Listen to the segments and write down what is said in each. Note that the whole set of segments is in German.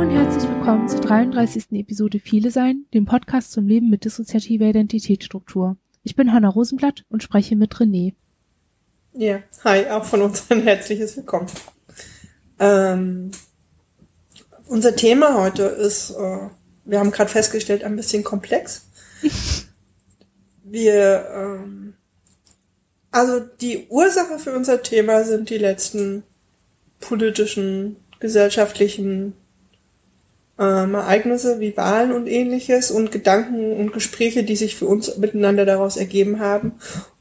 Und herzlich willkommen zur 33. Episode Viele Sein, dem Podcast zum Leben mit dissoziativer Identitätsstruktur. Ich bin Hanna Rosenblatt und spreche mit René. Ja, hi, auch von uns ein herzliches Willkommen. Ähm, unser Thema heute ist, äh, wir haben gerade festgestellt, ein bisschen komplex. wir, ähm, also die Ursache für unser Thema sind die letzten politischen, gesellschaftlichen ähm, Ereignisse wie Wahlen und ähnliches und Gedanken und Gespräche, die sich für uns miteinander daraus ergeben haben.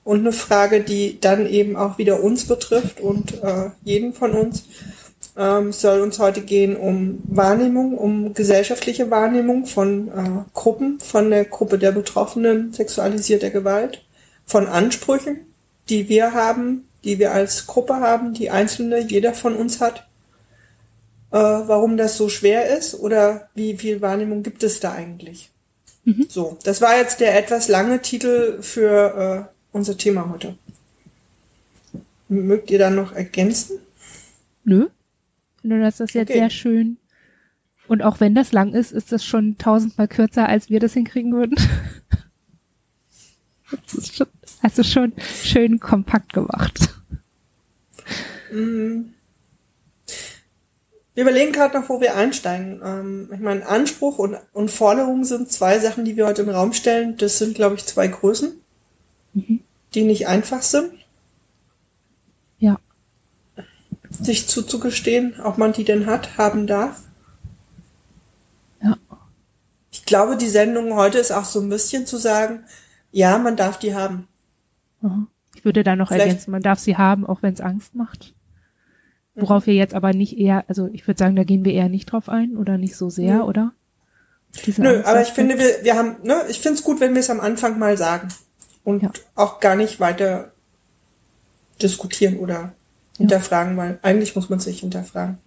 Und eine Frage, die dann eben auch wieder uns betrifft und äh, jeden von uns. Ähm, soll uns heute gehen um Wahrnehmung, um gesellschaftliche Wahrnehmung von äh, Gruppen, von der Gruppe der Betroffenen sexualisierter Gewalt, von Ansprüchen, die wir haben, die wir als Gruppe haben, die Einzelne, jeder von uns hat äh, warum das so schwer ist oder wie viel Wahrnehmung gibt es da eigentlich. Mhm. So, das war jetzt der etwas lange Titel für äh, unser Thema heute. Mögt ihr da noch ergänzen? Nö. Nur das ist jetzt okay. sehr schön. Und auch wenn das lang ist, ist das schon tausendmal kürzer, als wir das hinkriegen würden. das ist schon, also schon schön kompakt gemacht. Mhm. Wir überlegen gerade noch, wo wir einsteigen. Ähm, ich meine, Anspruch und, und Forderung sind zwei Sachen, die wir heute im Raum stellen. Das sind, glaube ich, zwei Größen, mhm. die nicht einfach sind. Ja. Sich zuzugestehen, ob man die denn hat, haben darf. Ja. Ich glaube, die Sendung heute ist auch so ein bisschen zu sagen, ja, man darf die haben. Mhm. Ich würde da noch Vielleicht, ergänzen, man darf sie haben, auch wenn es Angst macht. Worauf wir jetzt aber nicht eher, also ich würde sagen, da gehen wir eher nicht drauf ein oder nicht so sehr, mhm. oder? Diese Nö, aber ich finde, wir, wir haben, ne, ich finde es gut, wenn wir es am Anfang mal sagen und ja. auch gar nicht weiter diskutieren oder hinterfragen, ja. weil eigentlich muss man sich hinterfragen.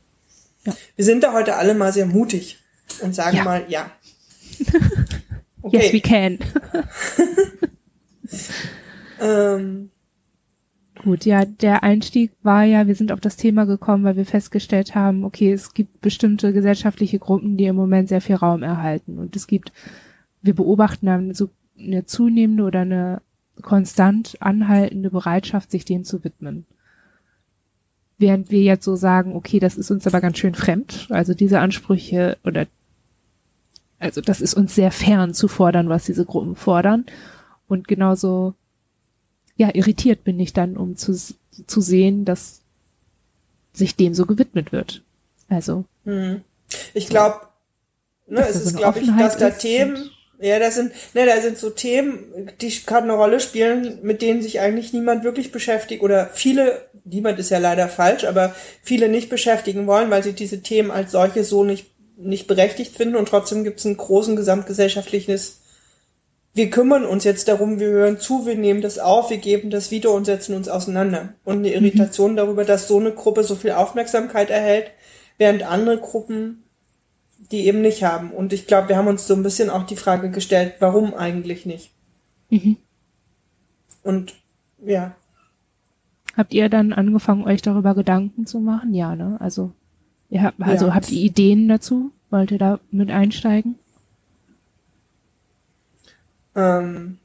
Ja. Wir sind da heute alle mal sehr mutig und sagen ja. mal ja. Okay. Yes, we can. ähm, Gut, ja, der Einstieg war ja, wir sind auf das Thema gekommen, weil wir festgestellt haben, okay, es gibt bestimmte gesellschaftliche Gruppen, die im Moment sehr viel Raum erhalten. Und es gibt, wir beobachten dann so eine zunehmende oder eine konstant anhaltende Bereitschaft, sich denen zu widmen. Während wir jetzt so sagen, okay, das ist uns aber ganz schön fremd, also diese Ansprüche oder also das ist uns sehr fern zu fordern, was diese Gruppen fordern. Und genauso ja, irritiert bin ich dann, um zu, zu sehen, dass sich dem so gewidmet wird. Also. Hm. Ich glaube, ne, es ist, so glaube ich, dass da Themen, ja, das sind, ne, da sind so Themen, die gerade eine Rolle spielen, mit denen sich eigentlich niemand wirklich beschäftigt oder viele, niemand ist ja leider falsch, aber viele nicht beschäftigen wollen, weil sie diese Themen als solche so nicht, nicht berechtigt finden und trotzdem gibt es ein großen gesamtgesellschaftliches wir kümmern uns jetzt darum, wir hören zu, wir nehmen das auf, wir geben das wieder und setzen uns auseinander. Und eine mhm. Irritation mhm. darüber, dass so eine Gruppe so viel Aufmerksamkeit erhält, während andere Gruppen die eben nicht haben. Und ich glaube, wir haben uns so ein bisschen auch die Frage gestellt, warum eigentlich nicht? Mhm. Und ja. Habt ihr dann angefangen, euch darüber Gedanken zu machen? Ja, ne? Also, ihr habt, also ja. habt ihr Ideen dazu? Wollt ihr da mit einsteigen? Ähm,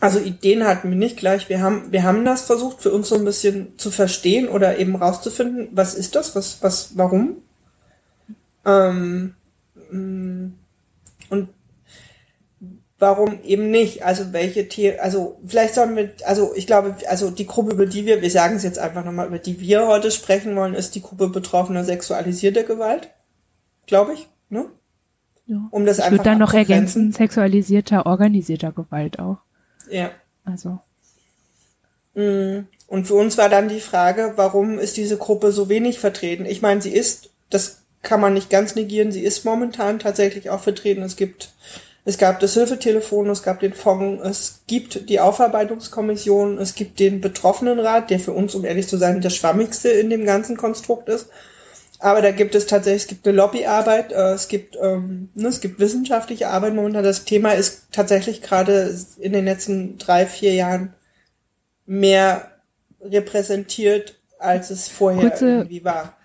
also Ideen hatten wir nicht gleich. Wir haben, wir haben das versucht, für uns so ein bisschen zu verstehen oder eben rauszufinden, was ist das, was, was, warum. Ähm, mm, und warum eben nicht? Also welche Tiere, also vielleicht sollen wir, also ich glaube, also die Gruppe, über die wir, wir sagen es jetzt einfach nochmal, über die wir heute sprechen wollen, ist die Gruppe betroffener sexualisierter Gewalt. Glaube ich, ne? Ja. Um das ich einfach würde dann noch ergänzen, sexualisierter, organisierter Gewalt auch. Ja. Also. Mm. Und für uns war dann die Frage, warum ist diese Gruppe so wenig vertreten? Ich meine, sie ist, das kann man nicht ganz negieren, sie ist momentan tatsächlich auch vertreten. Es gibt, es gab das Hilfetelefon, es gab den Fonds, es gibt die Aufarbeitungskommission, es gibt den Betroffenenrat, der für uns, um ehrlich zu sein, das schwammigste in dem ganzen Konstrukt ist. Aber da gibt es tatsächlich, es gibt eine Lobbyarbeit, äh, es gibt, ähm, ne, es gibt wissenschaftliche Arbeit momentan. Das Thema ist tatsächlich gerade in den letzten drei, vier Jahren mehr repräsentiert, als es vorher kurze, irgendwie war.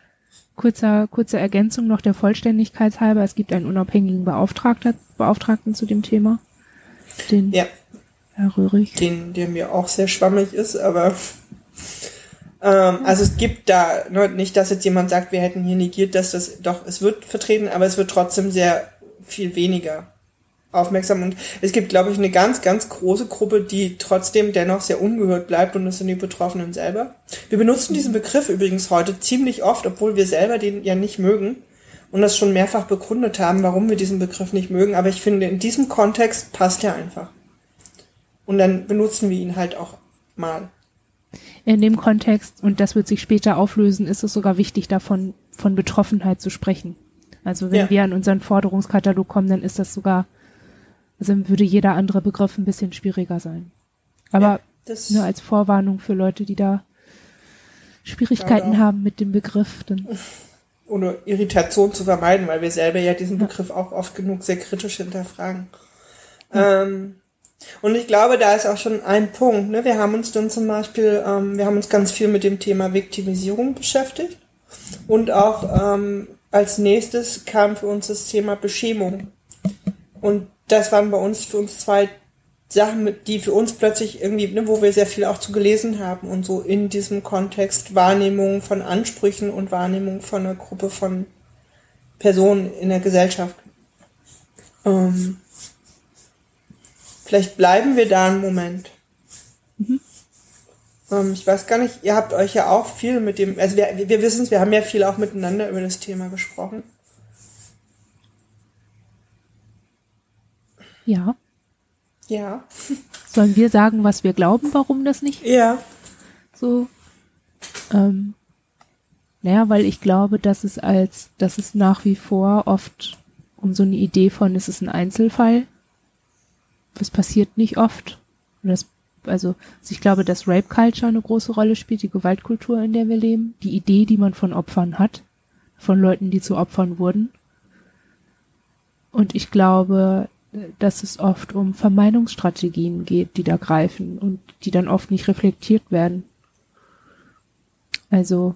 kurzer, kurze Ergänzung noch der Vollständigkeit halber. Es gibt einen unabhängigen Beauftragter, Beauftragten zu dem Thema. Den Ja, Herr Röhrig. den, der mir auch sehr schwammig ist, aber ähm, also es gibt da ne, nicht, dass jetzt jemand sagt, wir hätten hier negiert, dass das doch, es wird vertreten, aber es wird trotzdem sehr viel weniger aufmerksam und es gibt, glaube ich, eine ganz, ganz große Gruppe, die trotzdem dennoch sehr ungehört bleibt und das sind die Betroffenen selber. Wir benutzen diesen Begriff übrigens heute ziemlich oft, obwohl wir selber den ja nicht mögen und das schon mehrfach begründet haben, warum wir diesen Begriff nicht mögen, aber ich finde, in diesem Kontext passt er einfach. Und dann benutzen wir ihn halt auch mal. In dem Kontext, und das wird sich später auflösen, ist es sogar wichtig, davon von Betroffenheit zu sprechen. Also wenn Ja. wir an unseren Forderungskatalog kommen, dann ist das sogar, also würde jeder andere Begriff ein bisschen schwieriger sein. Aber Ja, das, nur als Vorwarnung für Leute, die da Schwierigkeiten ja. haben mit dem Begriff, dann ohne Irritation zu vermeiden, weil wir selber ja diesen Begriff auch oft genug sehr kritisch hinterfragen. Ähm, und ich glaube, da ist auch schon ein Punkt. Ne? Wir haben uns dann zum Beispiel, ähm, wir haben uns ganz viel mit dem Thema Viktimisierung beschäftigt. Und auch ähm, als nächstes kam für uns das Thema Beschämung. Und das waren bei uns für uns zwei Sachen, die für uns plötzlich irgendwie, ne, wo wir sehr viel auch zu gelesen haben und so in diesem Kontext Wahrnehmung von Ansprüchen und Wahrnehmung von einer Gruppe von Personen in der Gesellschaft. Ähm, vielleicht bleiben wir da einen Moment. Ähm, ich weiß gar nicht, ihr habt euch ja auch viel mit dem, also wir, wir wissen es, wir haben ja viel auch miteinander über das Thema gesprochen. ja. Ja. Sollen wir sagen, was wir glauben, warum das nicht Ja. so? Ähm, naja, weil ich glaube, dass es als, dass es nach wie vor oft um so eine Idee von, es ist ein Einzelfall. Das passiert nicht oft. Das, also, also ich glaube, dass Rape Culture eine große Rolle spielt, die Gewaltkultur, in der wir leben, die Idee, die man von Opfern hat, von Leuten, die zu Opfern wurden. Und ich glaube, dass es oft um Vermeidungsstrategien geht, die da greifen und die dann oft nicht reflektiert werden. Also,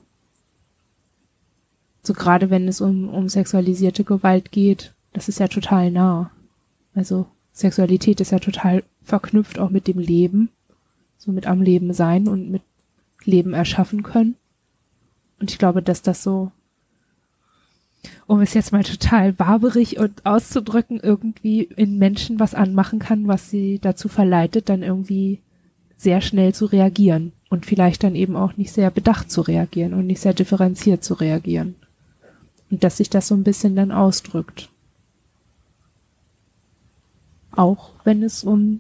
so gerade wenn es um, um sexualisierte Gewalt geht, das ist ja total nah. Also, Sexualität ist ja total verknüpft auch mit dem Leben, so mit am Leben sein und mit Leben erschaffen können. Und ich glaube, dass das so um es jetzt mal total barbarig und auszudrücken, irgendwie in Menschen was anmachen kann, was sie dazu verleitet, dann irgendwie sehr schnell zu reagieren und vielleicht dann eben auch nicht sehr bedacht zu reagieren und nicht sehr differenziert zu reagieren. Und dass sich das so ein bisschen dann ausdrückt. Auch wenn es um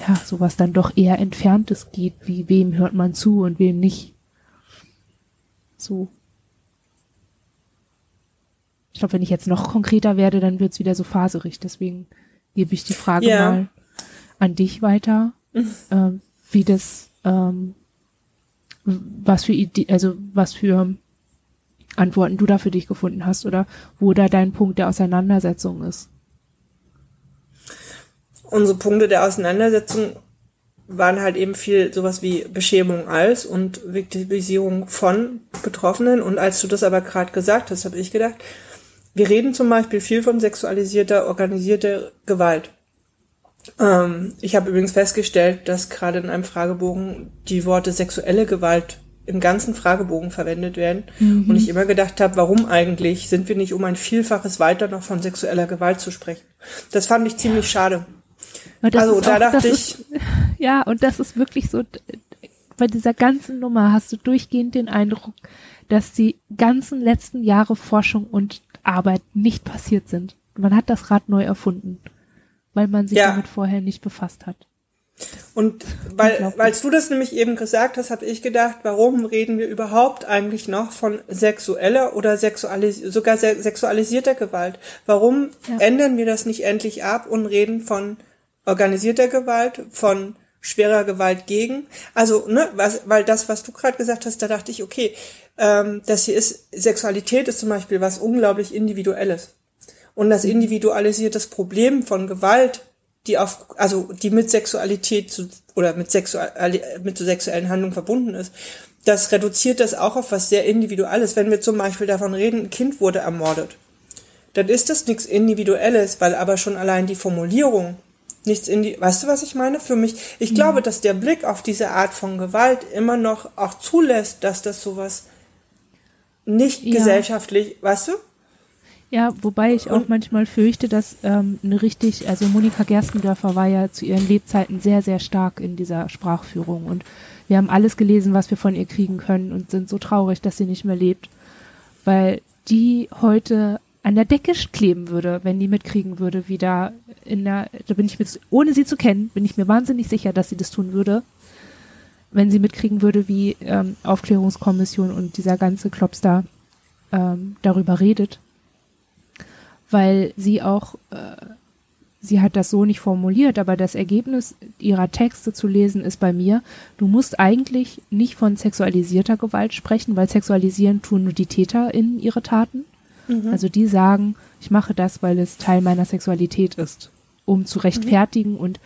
ja, sowas dann doch eher Entferntes geht, wie wem hört man zu und wem nicht. So. Ich glaube, wenn ich jetzt noch konkreter werde, dann wird's wieder so faserig. Deswegen gebe ich die Frage Ja. mal an dich weiter, ähm, wie das, ähm, was für Idee, also was für Antworten du da für dich gefunden hast oder wo da dein Punkt der Auseinandersetzung ist. Unsere Punkte der Auseinandersetzung waren halt eben viel sowas wie Beschämung als und Viktimisierung von Betroffenen. Und als du das aber gerade gesagt hast, habe ich gedacht, wir reden zum Beispiel viel von sexualisierter, organisierter Gewalt. Ähm, ich habe übrigens festgestellt, dass gerade in einem Fragebogen die Worte sexuelle Gewalt im ganzen Fragebogen verwendet werden. Und ich immer gedacht habe, warum eigentlich sind wir nicht um ein Vielfaches weiter noch von sexueller Gewalt zu sprechen? Das fand ich ziemlich schade. Also, da auch, dachte ich- ist, ja, und das ist wirklich so, bei dieser ganzen Nummer hast du durchgehend den Eindruck, dass die ganzen letzten Jahre Forschung und Arbeit nicht passiert sind. Man hat das Rad neu erfunden, weil man sich Ja. damit vorher nicht befasst hat. Und weil, weil du das nämlich eben gesagt hast, habe ich gedacht, warum reden wir überhaupt eigentlich noch von sexueller oder sexualis sogar se sexualisierter Gewalt? Warum Ja. ändern wir das nicht endlich ab und reden von organisierter Gewalt, von schwerer Gewalt gegen? Also, ne, was, weil das, was du gerade gesagt hast, da dachte ich, okay, ähm, das hier ist, Sexualität ist zum Beispiel was unglaublich Individuelles. Und das individualisiert Problem von Gewalt, die auf, also die mit Sexualität zu, oder mit, sexual, mit so sexuellen Handlungen verbunden ist, das reduziert das auch auf was sehr Individuelles. Wenn wir zum Beispiel davon reden, ein Kind wurde ermordet, dann ist das nichts Individuelles, weil aber schon allein die Formulierung nichts in die, weißt du, was ich meine? Für mich, ich mhm. glaube, dass der Blick auf diese Art von Gewalt immer noch auch zulässt, dass das sowas nicht ja. gesellschaftlich, weißt du? Ja, wobei ich auch manchmal fürchte, dass ähm, eine richtig, also Monika Gerstendörfer war ja zu ihren Lebzeiten sehr, sehr stark in dieser Sprachführung und wir haben alles gelesen, was wir von ihr kriegen können und sind so traurig, dass sie nicht mehr lebt, weil die heute an der Decke kleben würde, wenn die mitkriegen würde, wie da in der, da bin ich mir, ohne sie zu kennen, bin ich mir wahnsinnig sicher, dass sie das tun würde, wenn sie mitkriegen würde, wie ähm, Aufklärungskommission und dieser ganze Klops da ähm, darüber redet weil sie auch, äh, sie hat das so nicht formuliert, aber das Ergebnis ihrer Texte zu lesen ist bei mir, du musst eigentlich nicht von sexualisierter Gewalt sprechen, weil sexualisieren tun nur die Täter in ihre Taten. Mhm. Also die sagen, ich mache das, weil es Teil meiner Sexualität ist, um zu rechtfertigen mhm. und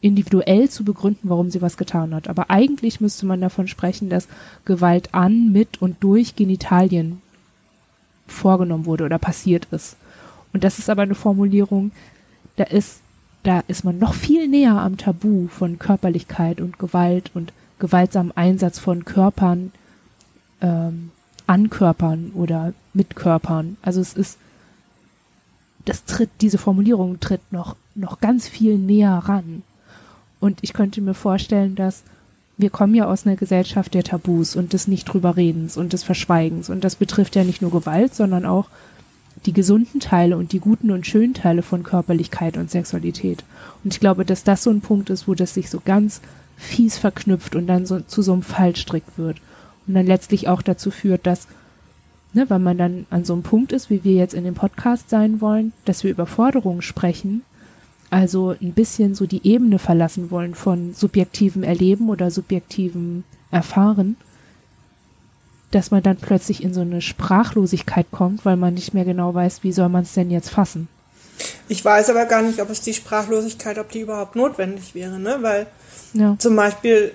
individuell zu begründen, warum sie was getan hat. Aber eigentlich müsste man davon sprechen, dass Gewalt an, mit und durch Genitalien vorgenommen wurde oder passiert ist. Und das ist aber eine Formulierung, da ist, da ist man noch viel näher am Tabu von Körperlichkeit und Gewalt und gewaltsamen Einsatz von Körpern, ähm, an Körpern oder mit Körpern. Also es ist, das tritt, diese Formulierung tritt noch, noch ganz viel näher ran. Und ich könnte mir vorstellen, dass wir kommen ja aus einer Gesellschaft der Tabus und des nicht drüber redens und des Verschweigens. Und das betrifft ja nicht nur Gewalt, sondern auch die gesunden Teile und die guten und schönen Teile von Körperlichkeit und Sexualität. Und ich glaube, dass das so ein Punkt ist, wo das sich so ganz fies verknüpft und dann so zu so einem Fallstrick wird. Und dann letztlich auch dazu führt, dass, ne, wenn man dann an so einem Punkt ist, wie wir jetzt in dem Podcast sein wollen, dass wir über Forderungen sprechen, also ein bisschen so die Ebene verlassen wollen von subjektivem Erleben oder subjektivem Erfahren dass man dann plötzlich in so eine Sprachlosigkeit kommt, weil man nicht mehr genau weiß, wie soll man es denn jetzt fassen. Ich weiß aber gar nicht, ob es die Sprachlosigkeit, ob die überhaupt notwendig wäre, ne? Weil ja. zum Beispiel,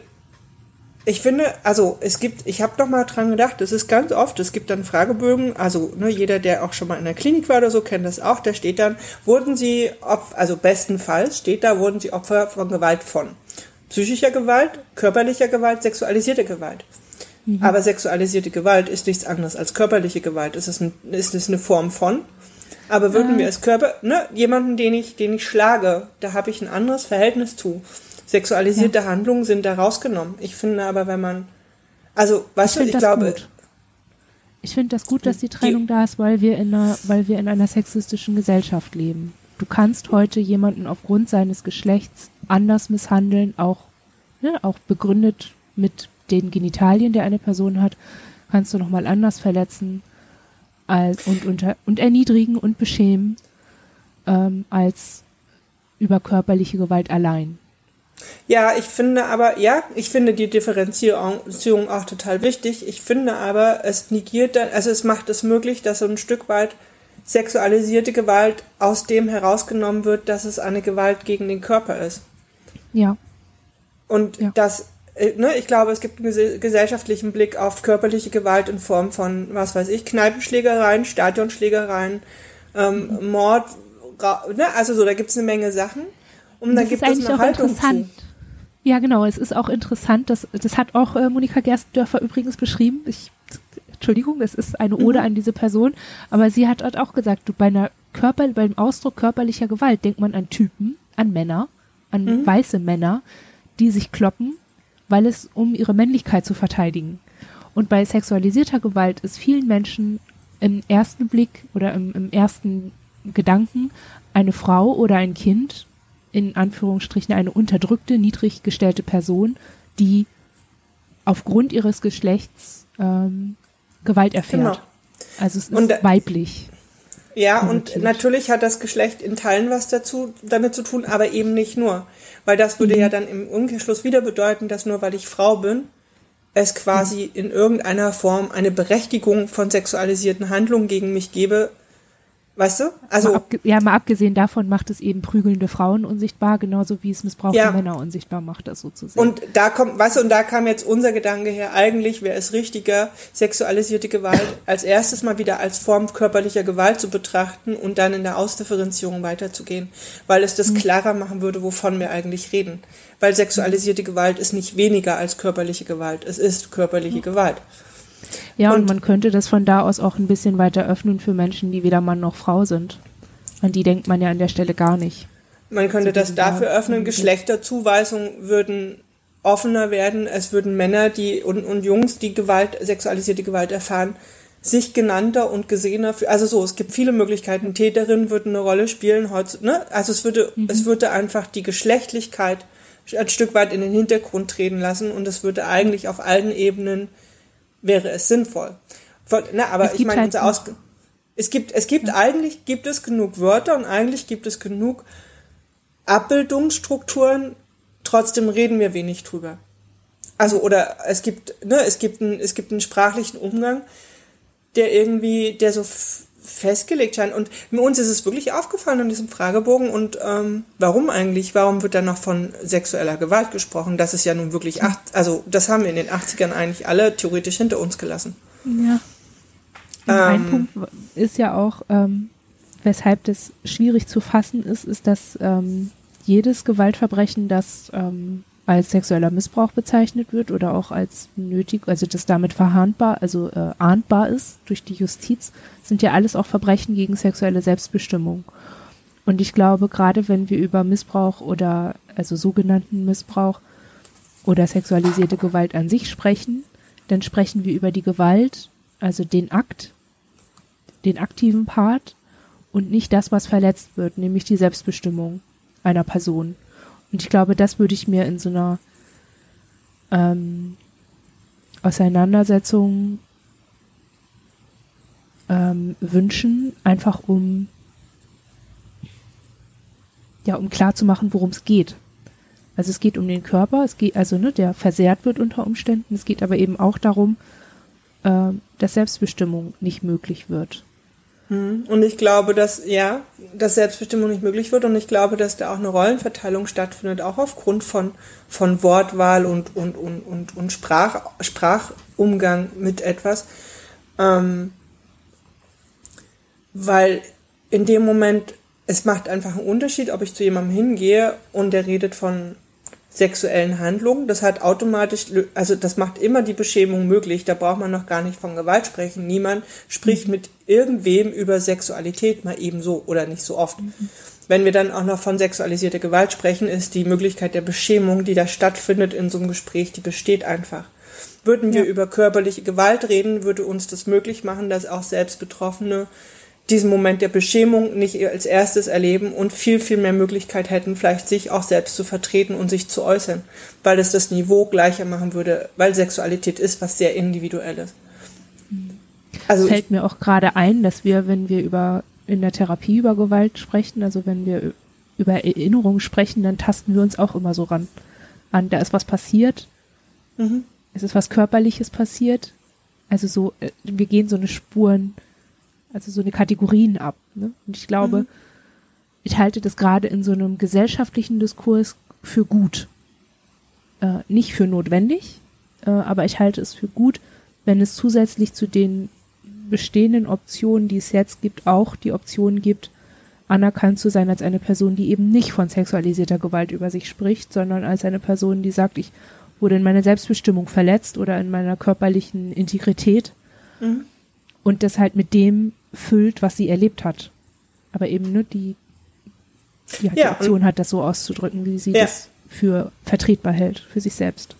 ich finde, also es gibt, ich habe doch mal dran gedacht, es ist ganz oft, es gibt dann Fragebögen, also ne, jeder, der auch schon mal in der Klinik war oder so, kennt das auch, da steht dann, wurden Sie, Opfer, also bestenfalls steht da, wurden Sie Opfer von Gewalt von psychischer Gewalt, körperlicher Gewalt, sexualisierter Gewalt. Mhm. Aber sexualisierte Gewalt ist nichts anderes als körperliche Gewalt. Es ist, ein, ist es eine Form von. Aber würden ah. wir als Körper, ne, jemanden, den ich, den ich schlage, da habe ich ein anderes Verhältnis zu. Sexualisierte ja. Handlungen sind da rausgenommen. Ich finde aber, wenn man, also, weißt ich du, ich glaube, gut. Ich finde das gut, dass die Trennung die, da ist, weil wir in einer, weil wir in einer sexistischen Gesellschaft leben. Du kannst heute jemanden aufgrund seines Geschlechts anders misshandeln, auch, ne, auch begründet mit den Genitalien, der eine Person hat, kannst du nochmal anders verletzen als, und, unter, und erniedrigen und beschämen ähm, als über körperliche Gewalt allein. Ja, ich finde aber, ja, ich finde die Differenzierung auch total wichtig. Ich finde aber, es negiert dann, also es macht es möglich, dass so ein Stück weit sexualisierte Gewalt aus dem herausgenommen wird, dass es eine Gewalt gegen den Körper ist. Ja. Und ja. das äh, ne, ich glaube, es gibt einen gesellschaftlichen Blick auf körperliche Gewalt in Form von, was weiß ich, Kneipenschlägereien, Stadionschlägereien, ähm, mhm. Mord, ne, also so, da gibt es eine Menge Sachen. Und dann gibt es eine Haltung zu. Ja, genau, es ist auch interessant, das, das hat auch äh, Monika Gerstdörfer übrigens beschrieben. Ich, Entschuldigung, es ist eine Ode mhm. an diese Person, aber sie hat, hat auch gesagt, du, bei einer Körper, beim Ausdruck körperlicher Gewalt denkt man an Typen, an Männer, an mhm. weiße Männer, die sich kloppen weil es um ihre Männlichkeit zu verteidigen. Und bei sexualisierter Gewalt ist vielen Menschen im ersten Blick oder im, im ersten Gedanken eine Frau oder ein Kind, in Anführungsstrichen eine unterdrückte, niedrig gestellte Person, die aufgrund ihres Geschlechts ähm, Gewalt erfährt. Genau. Also es ist und, weiblich. Ja, und natürlich hat das Geschlecht in Teilen was dazu, damit zu tun, aber eben nicht nur. Weil das würde mhm. ja dann im Umkehrschluss wieder bedeuten, dass nur weil ich Frau bin, es quasi mhm. in irgendeiner Form eine Berechtigung von sexualisierten Handlungen gegen mich gebe, Weißt du? Also mal ja, mal abgesehen davon macht es eben prügelnde Frauen unsichtbar, genauso wie es missbrauchte ja. Männer unsichtbar macht, das sozusagen. Und da kommt, weißt du, und da kam jetzt unser Gedanke her, eigentlich wäre es richtiger, sexualisierte Gewalt als erstes mal wieder als Form körperlicher Gewalt zu betrachten und dann in der Ausdifferenzierung weiterzugehen, weil es das mhm. klarer machen würde, wovon wir eigentlich reden. Weil sexualisierte Gewalt ist nicht weniger als körperliche Gewalt, es ist körperliche mhm. Gewalt. Ja, und, und, man könnte das von da aus auch ein bisschen weiter öffnen für Menschen, die weder Mann noch Frau sind. An die denkt man ja an der Stelle gar nicht. Man könnte das dafür öffnen, Geschlechterzuweisungen würden offener werden. Es würden Männer die und, und Jungs, die Gewalt, sexualisierte Gewalt erfahren, sich genannter und gesehener für, also so, es gibt viele Möglichkeiten. Täterinnen würden eine Rolle spielen heute, ne? Also es würde, mhm. es würde einfach die Geschlechtlichkeit ein Stück weit in den Hintergrund treten lassen und es würde eigentlich auf allen Ebenen wäre es sinnvoll. Na, aber ich meine, halt unser Aus es gibt, es gibt ja. eigentlich gibt es genug Wörter und eigentlich gibt es genug Abbildungsstrukturen. Trotzdem reden wir wenig drüber. Also oder es gibt, ne, es gibt einen, es gibt einen sprachlichen Umgang, der irgendwie, der so festgelegt scheint. Und uns ist es wirklich aufgefallen in diesem Fragebogen. Und ähm, warum eigentlich? Warum wird da noch von sexueller Gewalt gesprochen? Das ist ja nun wirklich acht, also das haben wir in den 80ern eigentlich alle theoretisch hinter uns gelassen. Ja. Und ähm, ein Punkt ist ja auch, ähm, weshalb das schwierig zu fassen ist, ist, dass ähm, jedes Gewaltverbrechen, das ähm, als sexueller Missbrauch bezeichnet wird oder auch als nötig, also das damit verhandbar, also äh, ahndbar ist durch die Justiz, sind ja alles auch Verbrechen gegen sexuelle Selbstbestimmung. Und ich glaube, gerade wenn wir über Missbrauch oder also sogenannten Missbrauch oder sexualisierte Gewalt an sich sprechen, dann sprechen wir über die Gewalt, also den Akt, den aktiven Part und nicht das, was verletzt wird, nämlich die Selbstbestimmung einer Person. Und ich glaube, das würde ich mir in so einer ähm, Auseinandersetzung ähm, wünschen, einfach um ja, um klar zu machen, worum es geht. Also es geht um den Körper, es geht, also ne, der versehrt wird unter Umständen, es geht aber eben auch darum, äh, dass Selbstbestimmung nicht möglich wird. Hm. Und ich glaube, dass, ja, dass Selbstbestimmung nicht möglich wird und ich glaube, dass da auch eine Rollenverteilung stattfindet, auch aufgrund von, von Wortwahl und, und, und, und, und Sprach, Sprachumgang mit etwas. Ähm, weil in dem Moment, es macht einfach einen Unterschied, ob ich zu jemandem hingehe und der redet von sexuellen Handlungen. Das hat automatisch, also das macht immer die Beschämung möglich. Da braucht man noch gar nicht von Gewalt sprechen. Niemand spricht mit irgendwem über Sexualität mal ebenso oder nicht so oft. Mhm. Wenn wir dann auch noch von sexualisierter Gewalt sprechen, ist die Möglichkeit der Beschämung, die da stattfindet in so einem Gespräch, die besteht einfach. Würden wir ja. über körperliche Gewalt reden, würde uns das möglich machen, dass auch selbst Betroffene diesen Moment der Beschämung nicht als erstes erleben und viel, viel mehr Möglichkeit hätten, vielleicht sich auch selbst zu vertreten und sich zu äußern, weil es das Niveau gleicher machen würde, weil Sexualität ist was sehr individuelles. Also fällt mir auch gerade ein, dass wir, wenn wir über in der Therapie über Gewalt sprechen, also wenn wir über Erinnerungen sprechen, dann tasten wir uns auch immer so ran. An, da ist was passiert, mhm. es ist was Körperliches passiert. Also so, äh, wir gehen so eine Spuren also so eine Kategorien ab. Ne? Und ich glaube, mhm. ich halte das gerade in so einem gesellschaftlichen Diskurs für gut. Äh, nicht für notwendig, äh, aber ich halte es für gut, wenn es zusätzlich zu den bestehenden Optionen, die es jetzt gibt, auch die Option gibt, anerkannt zu sein als eine Person, die eben nicht von sexualisierter Gewalt über sich spricht, sondern als eine Person, die sagt, ich wurde in meiner Selbstbestimmung verletzt oder in meiner körperlichen Integrität mhm. und das halt mit dem füllt, was sie erlebt hat. Aber eben nur die, die, ja, die Option hat, das so auszudrücken, wie sie ja. das für vertretbar hält, für sich selbst.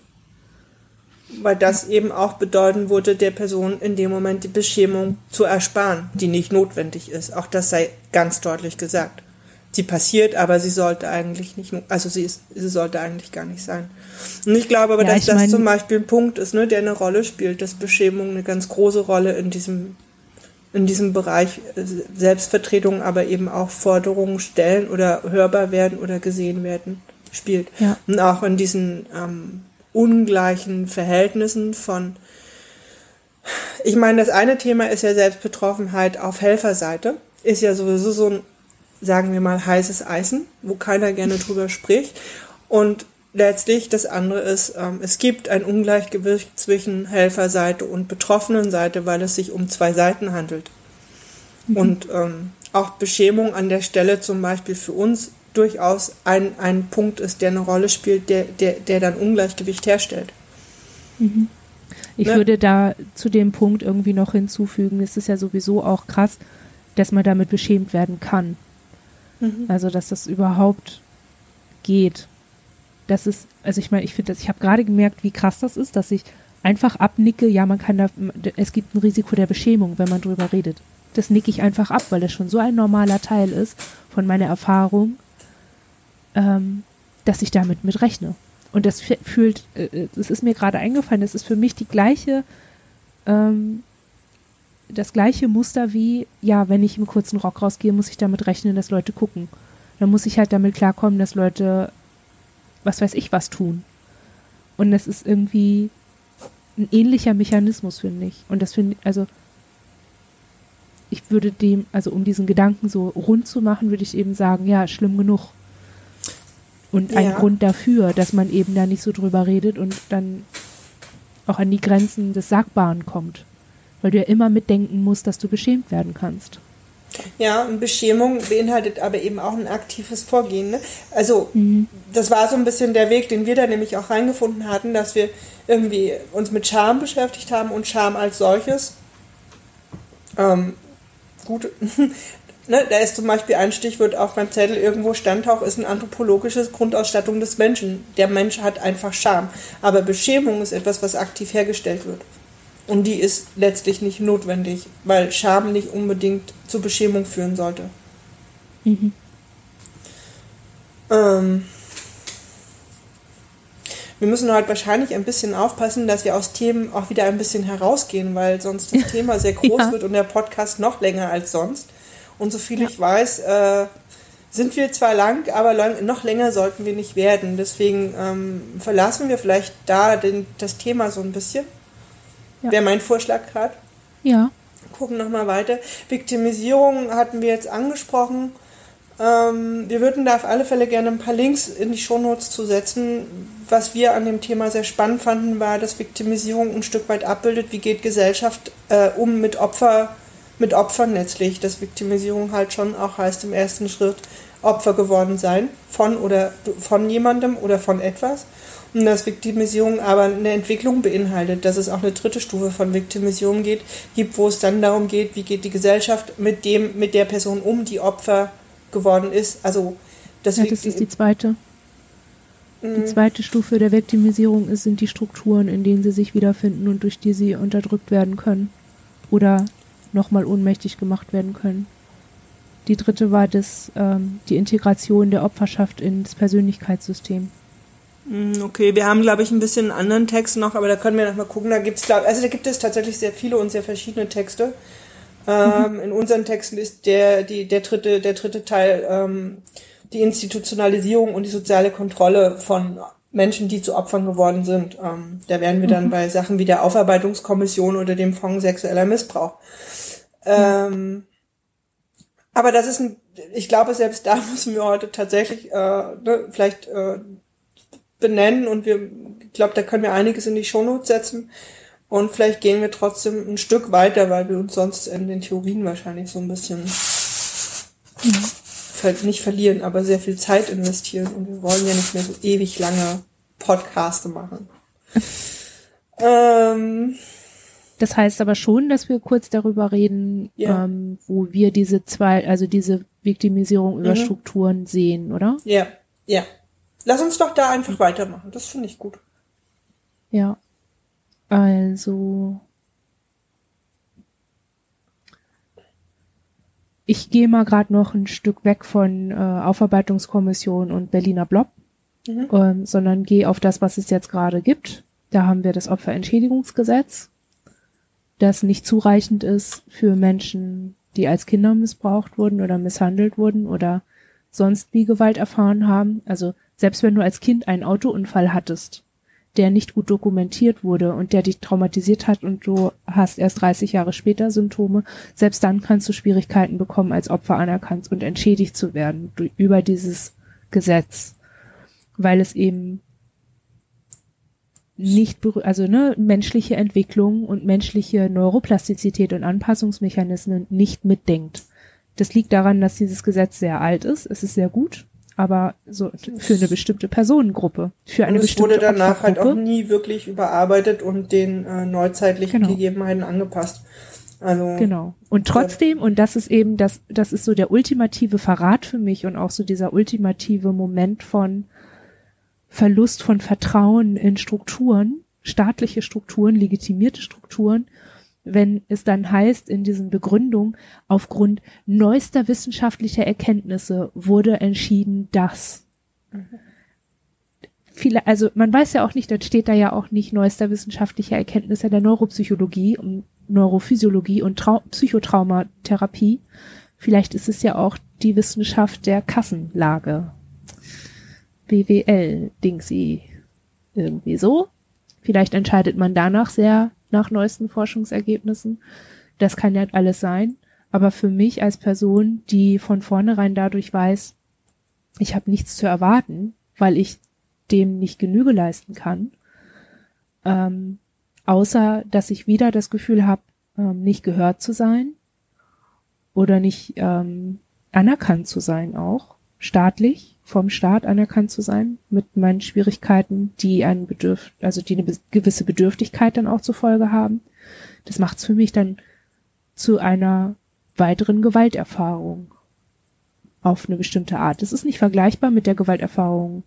Weil das ja. eben auch bedeuten würde, der Person in dem Moment die Beschämung zu ersparen, die nicht notwendig ist. Auch das sei ganz deutlich gesagt. Sie passiert, aber sie sollte eigentlich nicht, also sie ist, sie sollte eigentlich gar nicht sein. Und ich glaube aber, dass das zum Beispiel ein Punkt ist, ne, der eine Rolle spielt, dass Beschämung eine ganz große Rolle in diesem in diesem Bereich äh, Selbstvertretung, aber eben auch Forderungen stellen oder hörbar werden oder gesehen werden, spielt. Ja. Und auch in diesen ähm, ungleichen Verhältnissen von ich meine, das eine Thema ist ja Selbstbetroffenheit auf Helferseite. ist ja sowieso so ein, sagen wir mal, heißes Eisen, wo keiner gerne drüber spricht. Und letztlich das andere ist, ähm, es gibt ein Ungleichgewicht zwischen Helferseite und Betroffenenseite, weil es sich um zwei Seiten handelt. Mhm. Und ähm, auch Beschämung an der Stelle zum Beispiel für uns durchaus ein, ein Punkt ist, der eine Rolle spielt, der, der, der dann Ungleichgewicht herstellt. Mhm. Ich ne? würde da zu dem Punkt irgendwie noch hinzufügen, es ist ja sowieso auch krass, dass man damit beschämt werden kann. Mhm. Also, dass das überhaupt geht. Das ist, also ich meine, ich finde das, ich habe gerade gemerkt, wie krass das ist, dass ich einfach abnicke, ja, man kann da, es gibt ein Risiko der Beschämung, wenn man drüber redet. Das nicke ich einfach ab, weil das schon so ein normaler Teil ist von meiner Erfahrung, ähm, dass ich damit mit rechne. Und das fühlt, äh, äh, es ist mir gerade eingefallen, das ist für mich die gleiche, ähm, das gleiche Muster wie, ja, wenn ich im kurzen Rock rausgehe, muss ich damit rechnen, dass Leute gucken. Dann muss ich halt damit klarkommen, dass Leute, was weiß ich, was tun. Und das ist irgendwie ein ähnlicher Mechanismus, finde ich. Und das finde ich, also, ich würde dem, also um diesen Gedanken so rund zu machen, würde ich eben sagen, ja, schlimm genug und ein ja. Grund dafür, dass man eben da nicht so drüber redet und dann auch an die Grenzen des Sagbaren kommt. Weil du ja immer mitdenken musst, dass du beschämt werden kannst. Ja, und Beschämung beinhaltet aber eben auch ein aktives Vorgehen. Ne? Also mhm. das war so ein bisschen der Weg, den wir da nämlich auch reingefunden hatten, dass wir irgendwie uns mit Scham beschäftigt haben und Scham als solches. Ähm, gut, ne, da ist zum Beispiel ein Stichwort auf meinem Zettel, irgendwo Standhauch ist eine anthropologische Grundausstattung des Menschen. Der Mensch hat einfach Scham. Aber Beschämung ist etwas, was aktiv hergestellt wird. Und die ist letztlich nicht notwendig, weil Scham nicht unbedingt zur Beschämung führen sollte. Mhm. Ähm, wir müssen halt wahrscheinlich ein bisschen aufpassen, dass wir aus Themen auch wieder ein bisschen herausgehen, weil sonst das Thema sehr groß ja. wird und der Podcast noch länger als sonst. Und so viel ja. ich weiß, äh, sind wir zwar lang, aber lang, noch länger sollten wir nicht werden. Deswegen ähm, verlassen wir vielleicht da den, das Thema so ein bisschen. Ja. Wäre mein Vorschlag gerade. Ja. Gucken nochmal weiter. Viktimisierung hatten wir jetzt angesprochen. Ähm, wir würden da auf alle Fälle gerne ein paar Links in die Shownotes zu setzen. Was wir an dem Thema sehr spannend fanden, war, dass Viktimisierung ein Stück weit abbildet, wie geht Gesellschaft äh, um mit Opfer mit Opfern letztlich, dass Viktimisierung halt schon auch heißt im ersten Schritt Opfer geworden sein von oder von jemandem oder von etwas. Dass Viktimisierung aber eine Entwicklung beinhaltet, dass es auch eine dritte Stufe von Viktimisierung geht, gibt, wo es dann darum geht, wie geht die Gesellschaft mit dem, mit der Person um, die Opfer geworden ist. Also das, ja, das ist die zweite. Die mhm. zweite Stufe der Viktimisierung ist, sind die Strukturen, in denen sie sich wiederfinden und durch die sie unterdrückt werden können. Oder nochmal ohnmächtig gemacht werden können. Die dritte war das, ähm, die Integration der Opferschaft ins Persönlichkeitssystem. Mm, okay, wir haben, glaube ich, ein bisschen einen anderen Text noch, aber da können wir noch mal gucken. Da gibt's, glaub, also da gibt es tatsächlich sehr viele und sehr verschiedene Texte. Ähm, mhm. In unseren Texten ist der, die, der dritte, der dritte Teil ähm, die Institutionalisierung und die soziale Kontrolle von Menschen, die zu Opfern geworden sind. Ähm, da wären wir dann mhm. bei Sachen wie der Aufarbeitungskommission oder dem Fonds sexueller Missbrauch. Ähm, aber das ist ein, ich glaube, selbst da müssen wir heute tatsächlich äh, ne, vielleicht äh, benennen und wir, ich glaube, da können wir einiges in die Shownotes setzen. Und vielleicht gehen wir trotzdem ein Stück weiter, weil wir uns sonst in den Theorien wahrscheinlich so ein bisschen mhm nicht verlieren, aber sehr viel Zeit investieren und wir wollen ja nicht mehr so ewig lange Podcaste machen. ähm, das heißt aber schon, dass wir kurz darüber reden, ja. ähm, wo wir diese zwei, also diese Viktimisierung über mhm. Strukturen sehen, oder? Ja, ja. Lass uns doch da einfach weitermachen. Das finde ich gut. Ja. Also Ich gehe mal gerade noch ein Stück weg von äh, Aufarbeitungskommission und Berliner Blob, mhm. ähm, sondern gehe auf das, was es jetzt gerade gibt. Da haben wir das Opferentschädigungsgesetz, das nicht zureichend ist für Menschen, die als Kinder missbraucht wurden oder misshandelt wurden oder sonst wie Gewalt erfahren haben. Also selbst wenn du als Kind einen Autounfall hattest, der nicht gut dokumentiert wurde und der dich traumatisiert hat und du hast erst 30 Jahre später Symptome, selbst dann kannst du Schwierigkeiten bekommen, als Opfer anerkannt und entschädigt zu werden über dieses Gesetz, weil es eben nicht, also ne, menschliche Entwicklung und menschliche Neuroplastizität und Anpassungsmechanismen nicht mitdenkt. Das liegt daran, dass dieses Gesetz sehr alt ist. Es ist sehr gut, aber so für eine bestimmte Personengruppe, für eine und es bestimmte wurde danach halt auch nie wirklich überarbeitet und den äh, neuzeitlichen genau. Gegebenheiten angepasst. Also genau. Und trotzdem, und das ist eben das, das ist so der ultimative Verrat für mich und auch so dieser ultimative Moment von Verlust von Vertrauen in Strukturen, staatliche Strukturen, legitimierte Strukturen, wenn es dann heißt in diesen Begründungen, aufgrund neuester wissenschaftlicher Erkenntnisse wurde entschieden, dass. Mhm. Viele, also man weiß ja auch nicht, dann steht da ja auch nicht neuester wissenschaftlicher Erkenntnisse der Neuropsychologie und Neurophysiologie und Trau Psychotraumatherapie. Vielleicht ist es ja auch die Wissenschaft der Kassenlage BWL Dingsy irgendwie so. Vielleicht entscheidet man danach sehr nach neuesten Forschungsergebnissen. Das kann ja alles sein. Aber für mich als Person, die von vornherein dadurch weiß, ich habe nichts zu erwarten, weil ich dem nicht Genüge leisten kann, ähm, außer dass ich wieder das Gefühl habe, ähm, nicht gehört zu sein oder nicht ähm, anerkannt zu sein auch, staatlich, vom Staat anerkannt zu sein mit meinen Schwierigkeiten, die ein Bedürf, also die eine gewisse Bedürftigkeit dann auch zur Folge haben. Das macht es für mich dann zu einer weiteren Gewalterfahrung auf eine bestimmte Art. Das ist nicht vergleichbar mit der Gewalterfahrung,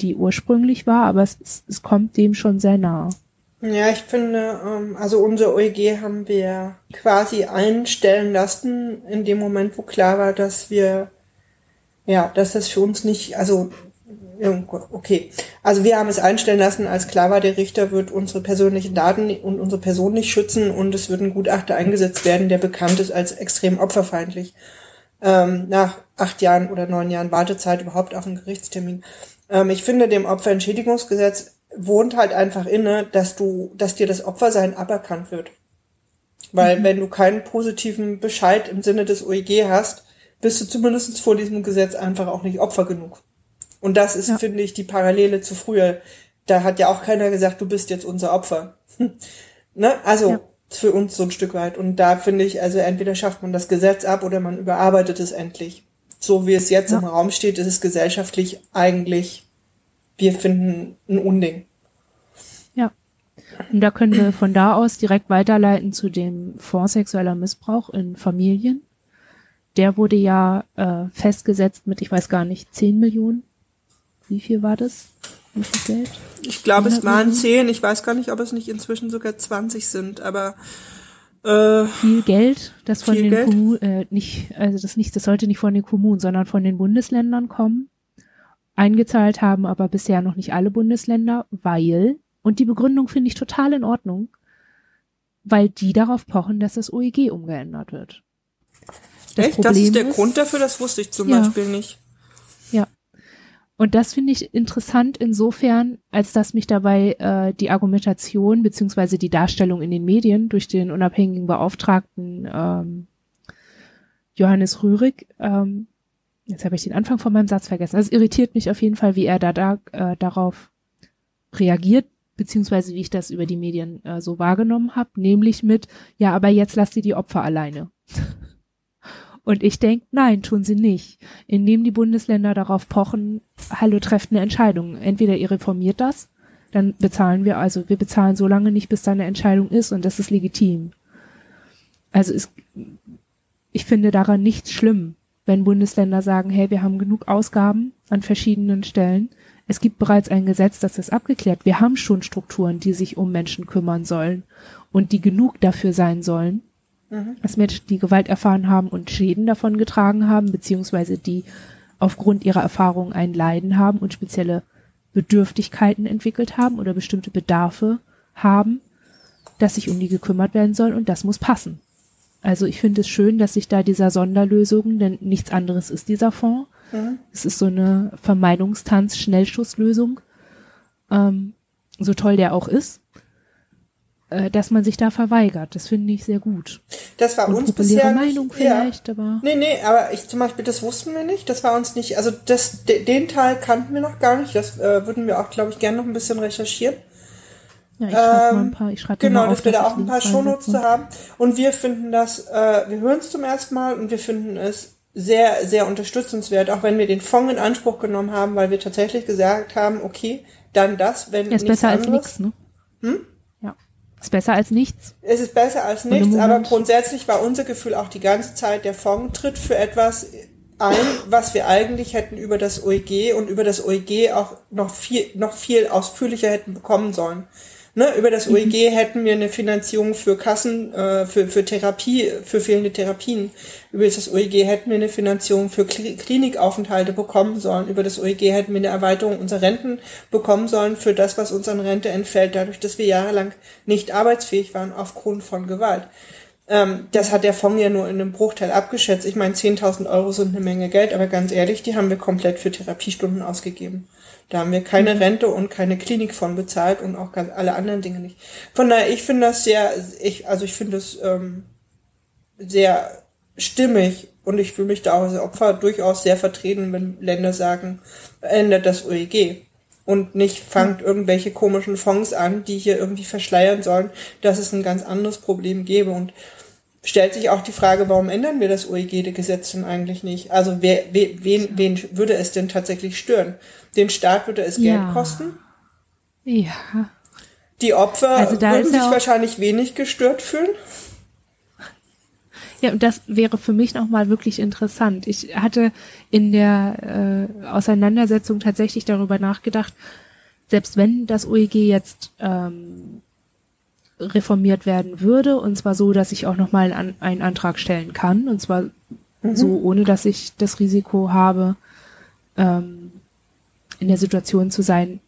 die ursprünglich war, aber es, es kommt dem schon sehr nah. Ja, ich finde, ähm, also unser OEG haben wir quasi einstellen lassen in dem Moment, wo klar war, dass wir ja, dass das für uns nicht, also okay. Also wir haben es einstellen lassen, als klar war, der Richter wird unsere persönlichen Daten und unsere Person nicht schützen und es wird ein Gutachter eingesetzt werden, der bekannt ist als extrem opferfeindlich. Ähm, nach acht Jahren oder neun Jahren Wartezeit überhaupt auf einen Gerichtstermin. Ähm, ich finde, dem Opferentschädigungsgesetz wohnt halt einfach inne, dass du, dass dir das Opfersein aberkannt wird. Weil mhm. wenn du keinen positiven Bescheid im Sinne des OEG hast, bist du zumindest vor diesem Gesetz einfach auch nicht Opfer genug. Und das ist, ja. finde ich, die Parallele zu früher. Da hat ja auch keiner gesagt, du bist jetzt unser Opfer. ne? Also ja. für uns so ein Stück weit. Und da finde ich, also entweder schafft man das Gesetz ab oder man überarbeitet es endlich. So wie es jetzt ja. im Raum steht, ist es gesellschaftlich eigentlich, wir finden ein Unding. Ja. Und da können wir von da aus direkt weiterleiten zu dem Fonds sexueller Missbrauch in Familien der wurde ja äh, festgesetzt mit, ich weiß gar nicht, 10 Millionen. Wie viel war das? Wie viel Geld? Ich glaube, es waren 10. Ich weiß gar nicht, ob es nicht inzwischen sogar 20 sind, aber äh, viel Geld, das von den Kommunen, äh, nicht, also das nicht, das sollte nicht von den Kommunen, sondern von den Bundesländern kommen. Eingezahlt haben aber bisher noch nicht alle Bundesländer, weil, und die Begründung finde ich total in Ordnung, weil die darauf pochen, dass das OEG umgeändert wird. Das Echt? Problem das ist der ist, Grund dafür? Das wusste ich zum ja. Beispiel nicht. Ja. Und das finde ich interessant insofern, als dass mich dabei äh, die Argumentation beziehungsweise die Darstellung in den Medien durch den unabhängigen Beauftragten ähm, Johannes Rührig, ähm, jetzt habe ich den Anfang von meinem Satz vergessen. Also es irritiert mich auf jeden Fall, wie er da, da äh, darauf reagiert, beziehungsweise wie ich das über die Medien äh, so wahrgenommen habe, nämlich mit, ja, aber jetzt lasst ihr die Opfer alleine. Und ich denke, nein, tun sie nicht. Indem die Bundesländer darauf pochen, hallo, trefft eine Entscheidung. Entweder ihr reformiert das, dann bezahlen wir, also wir bezahlen so lange nicht, bis da eine Entscheidung ist und das ist legitim. Also es, ich finde daran nichts schlimm, wenn Bundesländer sagen, hey, wir haben genug Ausgaben an verschiedenen Stellen. Es gibt bereits ein Gesetz, das ist abgeklärt. Wir haben schon Strukturen, die sich um Menschen kümmern sollen und die genug dafür sein sollen, dass Menschen, die Gewalt erfahren haben und Schäden davon getragen haben, beziehungsweise die aufgrund ihrer Erfahrungen ein Leiden haben und spezielle Bedürftigkeiten entwickelt haben oder bestimmte Bedarfe haben, dass sich um die gekümmert werden soll und das muss passen. Also ich finde es schön, dass sich da dieser Sonderlösungen, denn nichts anderes ist dieser Fonds. Mhm. Es ist so eine Vermeidungstanz-Schnellschusslösung. Ähm, so toll der auch ist, äh, dass man sich da verweigert. Das finde ich sehr gut. Das war Und uns bisher Meinung nicht, ja. vielleicht, aber Nee, nee, aber ich zum Beispiel, das wussten wir nicht. Das war uns nicht, also das, de, den Teil kannten wir noch gar nicht. Das äh, würden wir auch, glaube ich, gerne noch ein bisschen recherchieren. ja, ich schreibe mal Ähm, ein paar, ich schreibe Genau, mal auf, dass wir da auch ein paar Shownotes zu haben. Und wir finden das, äh, wir hören es zum ersten Mal und wir finden es sehr, sehr unterstützenswert, auch wenn wir den Fonds in Anspruch genommen haben, weil wir tatsächlich gesagt haben, okay, dann das, wenn Ja, ist nichts besser als anderes. nichts, ne? Hm? Ist besser als nichts. Es ist besser als nichts, aber grundsätzlich war unser Gefühl auch die ganze Zeit, der Fonds tritt für etwas ein, was wir eigentlich hätten über das OEG und über das OEG auch noch viel, noch viel ausführlicher hätten bekommen sollen. Ne, über das OEG hätten wir eine Finanzierung für Kassen, äh, für, für Therapie, für fehlende Therapien. Über das OEG hätten wir eine Finanzierung für Kli- Klinikaufenthalte bekommen sollen. Über das OEG hätten wir eine Erweiterung unserer Renten bekommen sollen für das, was uns an Rente entfällt, dadurch, dass wir jahrelang nicht arbeitsfähig waren aufgrund von Gewalt. Ähm, das hat der Fonds ja nur in einem Bruchteil abgeschätzt. Ich meine, 10.000 Euro sind eine Menge Geld, aber ganz ehrlich, die haben wir komplett für Therapiestunden ausgegeben. Da haben wir keine Rente und keine Klinik von bezahlt und auch ganz alle anderen Dinge nicht. Von daher, ich finde das sehr, ich, also ich finde es ähm, sehr stimmig und ich fühle mich da auch als Opfer durchaus sehr vertreten, wenn Länder sagen, ändert das OEG und nicht fangt irgendwelche komischen Fonds an, die hier irgendwie verschleiern sollen, dass es ein ganz anderes Problem gäbe und stellt sich auch die Frage, warum ändern wir das OEG-Gesetz denn eigentlich nicht? Also wer, wen, wen würde es denn tatsächlich stören? Den Staat würde es Geld Ja. kosten? Ja. Die Opfer Also würden sich wahrscheinlich wenig gestört fühlen? Ja, und das wäre für mich nochmal wirklich interessant. Ich hatte in der äh, Auseinandersetzung tatsächlich darüber nachgedacht, selbst wenn das OEG jetzt ähm, reformiert werden würde, und zwar so, dass ich auch nochmal einen, einen Antrag stellen kann, und zwar so, ohne dass ich das Risiko habe, ähm, in der Situation zu sein,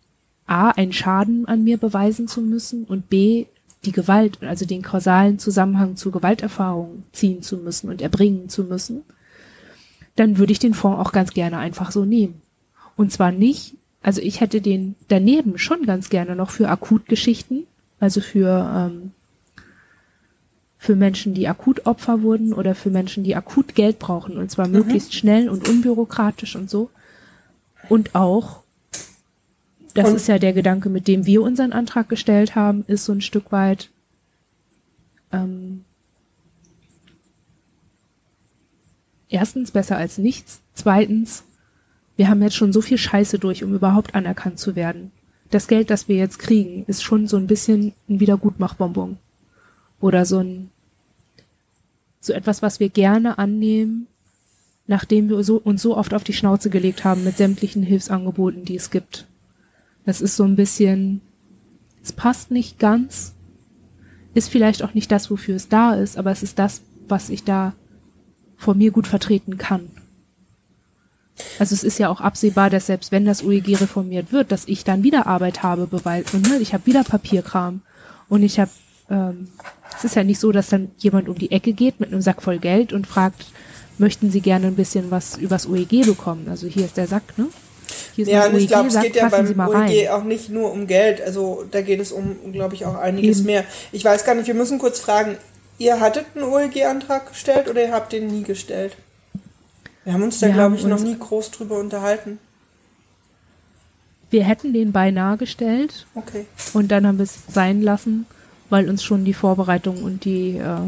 A, einen Schaden an mir beweisen zu müssen und B, die Gewalt, also den kausalen Zusammenhang zu Gewalterfahrungen ziehen zu müssen und erbringen zu müssen, dann würde ich den Fonds auch ganz gerne einfach so nehmen. Und zwar nicht, also ich hätte den daneben schon ganz gerne noch für Akutgeschichten, also für, ähm, für Menschen, die akut Opfer wurden oder für Menschen, die akut Geld brauchen und zwar möglichst schnell und unbürokratisch und so. Und auch, das Und- ist ja der Gedanke, mit dem wir unseren Antrag gestellt haben, ist so ein Stück weit, ähm, erstens besser als nichts, zweitens, wir haben jetzt schon so viel Scheiße durch, um überhaupt anerkannt zu werden. Das Geld, das wir jetzt kriegen, ist schon so ein bisschen ein Wiedergutmachbonbon. Oder so ein, so etwas, was wir gerne annehmen, nachdem wir so, uns so oft auf die Schnauze gelegt haben mit sämtlichen Hilfsangeboten, die es gibt. Das ist so ein bisschen, es passt nicht ganz, ist vielleicht auch nicht das, wofür es da ist, aber es ist das, was ich da vor mir gut vertreten kann. Also es ist ja auch absehbar, dass selbst wenn das OEG reformiert wird, dass ich dann wieder Arbeit habe, beweis und ne, ich habe wieder Papierkram und ich habe, ähm, es ist ja nicht so, dass dann jemand um die Ecke geht mit einem Sack voll Geld und fragt, möchten Sie gerne ein bisschen was übers OEG bekommen? Also hier ist der Sack, ne? Ja, und ich glaube, es geht ja beim OEG rein. auch nicht nur um Geld. Also da geht es um, glaube ich, auch einiges Eben. mehr. Ich weiß gar nicht, wir müssen kurz fragen, ihr hattet einen OEG-Antrag gestellt oder ihr habt den nie gestellt? Wir haben uns da, glaube ich, noch nie groß drüber unterhalten. Wir hätten den beinahe gestellt Okay. und dann haben wir es sein lassen, weil uns schon die Vorbereitung und die äh,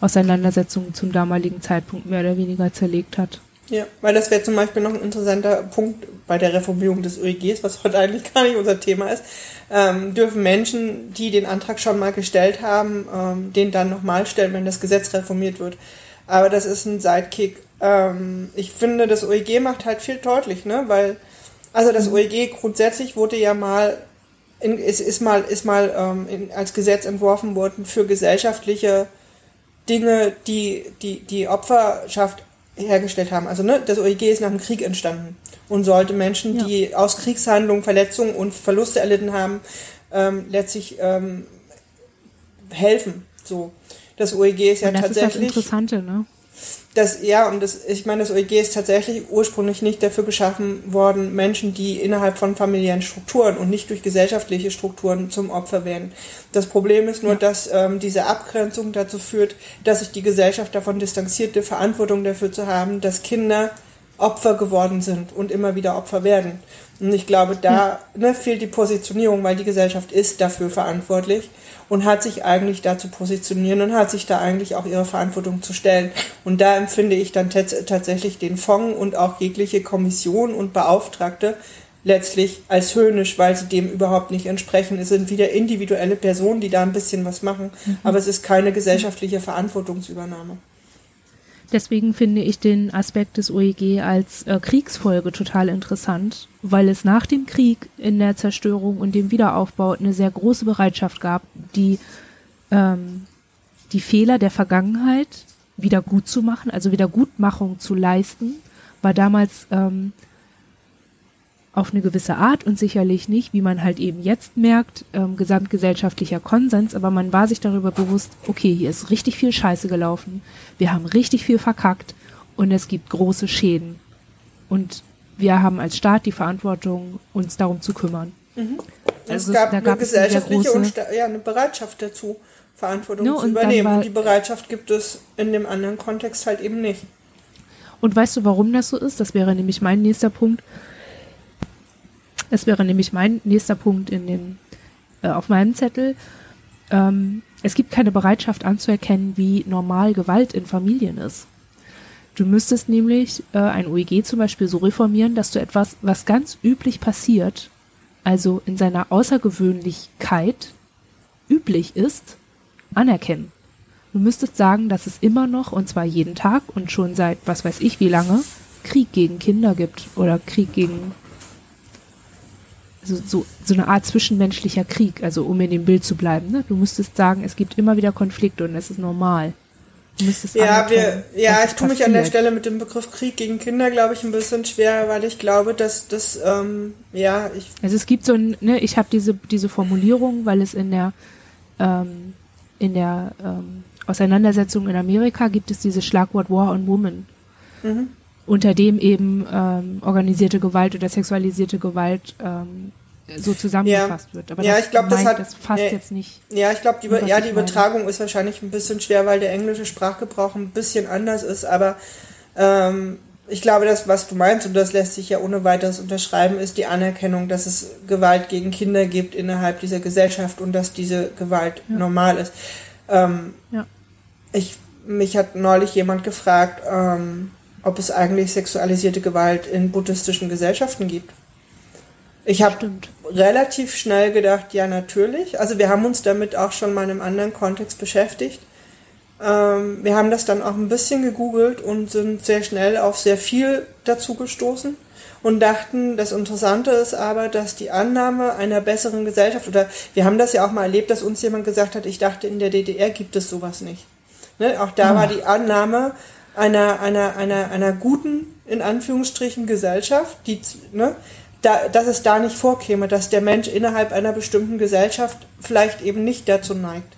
Auseinandersetzung zum damaligen Zeitpunkt mehr oder weniger zerlegt hat. Ja, weil das wäre zum Beispiel noch ein interessanter Punkt bei der Reformierung des OEGs, was heute eigentlich gar nicht unser Thema ist. Ähm, dürfen Menschen, die den Antrag schon mal gestellt haben, ähm, den dann nochmal stellen, wenn das Gesetz reformiert wird. Aber das ist ein Sidekick. Ähm, ich finde, das OEG macht halt viel deutlich, ne? Weil, also das OEG grundsätzlich wurde ja mal, in, ist, ist mal, ist mal ähm, in, als Gesetz entworfen worden für gesellschaftliche Dinge, die die, die Opferschaft hergestellt haben. Also ne, das OEG ist nach dem Krieg entstanden und sollte Menschen, Ja. die aus Kriegshandlungen Verletzungen und Verluste erlitten haben, ähm, letztlich ähm, helfen. So, das OEG ist ja und das ist das tatsächlich Interessante, ne? Das, ja, und das, ich meine, das OEG ist tatsächlich ursprünglich nicht dafür geschaffen worden, Menschen, die innerhalb von familiären Strukturen und nicht durch gesellschaftliche Strukturen zum Opfer werden. Das Problem ist nur, ja. dass ähm, diese Abgrenzung dazu führt, dass sich die Gesellschaft davon distanziert, die Verantwortung dafür zu haben, dass Kinder Opfer geworden sind und immer wieder Opfer werden. Und ich glaube, da ne, fehlt die Positionierung, weil die Gesellschaft ist dafür verantwortlich und hat sich eigentlich da zu positionieren und hat sich da eigentlich auch ihre Verantwortung zu stellen. Und da empfinde ich dann tatsächlich den Fonds und auch jegliche Kommission und Beauftragte letztlich als höhnisch, weil sie dem überhaupt nicht entsprechen. Es sind wieder individuelle Personen, die da ein bisschen was machen, mhm. aber es ist keine gesellschaftliche Verantwortungsübernahme. Deswegen finde ich den Aspekt des OEG als äh, Kriegsfolge total interessant, weil es nach dem Krieg in der Zerstörung und dem Wiederaufbau eine sehr große Bereitschaft gab, die, ähm, die Fehler der Vergangenheit wieder gut zu machen, also Wiedergutmachung zu leisten, war damals ähm, auf eine gewisse Art und sicherlich nicht, wie man halt eben jetzt merkt, ähm, gesamtgesellschaftlicher Konsens, aber man war sich darüber bewusst, okay, hier ist richtig viel Scheiße gelaufen, wir haben richtig viel verkackt und es gibt große Schäden. Und wir haben als Staat die Verantwortung, uns darum zu kümmern. Mhm. Also es gab eine gesellschaftliche und ja, eine Bereitschaft dazu, Verantwortung no, zu übernehmen. Und die Bereitschaft gibt es in dem anderen Kontext halt eben nicht. Und weißt du, warum das so ist? Das wäre nämlich mein nächster Punkt das wäre nämlich mein nächster Punkt in dem, äh, auf meinem Zettel. Ähm, es gibt keine Bereitschaft anzuerkennen, wie normal Gewalt in Familien ist. Du müsstest nämlich äh, ein OEG zum Beispiel so reformieren, dass du etwas, was ganz üblich passiert, also in seiner Außergewöhnlichkeit üblich ist, anerkennen. Du müsstest sagen, dass es immer noch, und zwar jeden Tag und schon seit was weiß ich wie lange, Krieg gegen Kinder gibt oder Krieg gegen so, so, so eine Art zwischenmenschlicher Krieg, also um in dem Bild zu bleiben. Ne? Du müsstest sagen, es gibt immer wieder Konflikte und es ist normal. Du müsstest ja, wir, ja, ich tue mich an der Stelle mit dem Begriff Krieg gegen Kinder, glaube ich, ein bisschen schwer, weil ich glaube, dass das, ähm, ja, ich. Also es gibt so ein, ne, ich habe diese, diese Formulierung, weil es in der, ähm, in der ähm, Auseinandersetzung in Amerika gibt es dieses Schlagwort War on Woman. Mhm unter dem eben ähm, organisierte Gewalt oder sexualisierte Gewalt ähm, so zusammengefasst ja. wird. Aber ja, das ich glaube, das hat das fasst ja, jetzt nicht. Ja, ich glaube, die, ja, die Übertragung ist wahrscheinlich ein bisschen schwer, weil der englische Sprachgebrauch ein bisschen anders ist. Aber ähm, ich glaube, das, was du meinst, und das lässt sich ja ohne weiteres unterschreiben, ist die Anerkennung, dass es Gewalt gegen Kinder gibt innerhalb dieser Gesellschaft und dass diese Gewalt ja. normal ist. Ähm, ja. Ich, mich hat neulich jemand gefragt, ähm, ob es eigentlich sexualisierte Gewalt in buddhistischen Gesellschaften gibt. Ich habe relativ schnell gedacht, ja natürlich. Also wir haben uns damit auch schon mal in einem anderen Kontext beschäftigt. Ähm, wir haben das dann auch ein bisschen gegoogelt und sind sehr schnell auf sehr viel dazu gestoßen und dachten, das Interessante ist aber, dass die Annahme einer besseren Gesellschaft, oder wir haben das ja auch mal erlebt, dass uns jemand gesagt hat, ich dachte, in der DDR gibt es sowas nicht. Ne? Auch da mhm. war die Annahme, einer, einer, einer, einer guten, in Anführungsstrichen, Gesellschaft, die, ne, da, dass es da nicht vorkäme, dass der Mensch innerhalb einer bestimmten Gesellschaft vielleicht eben nicht dazu neigt.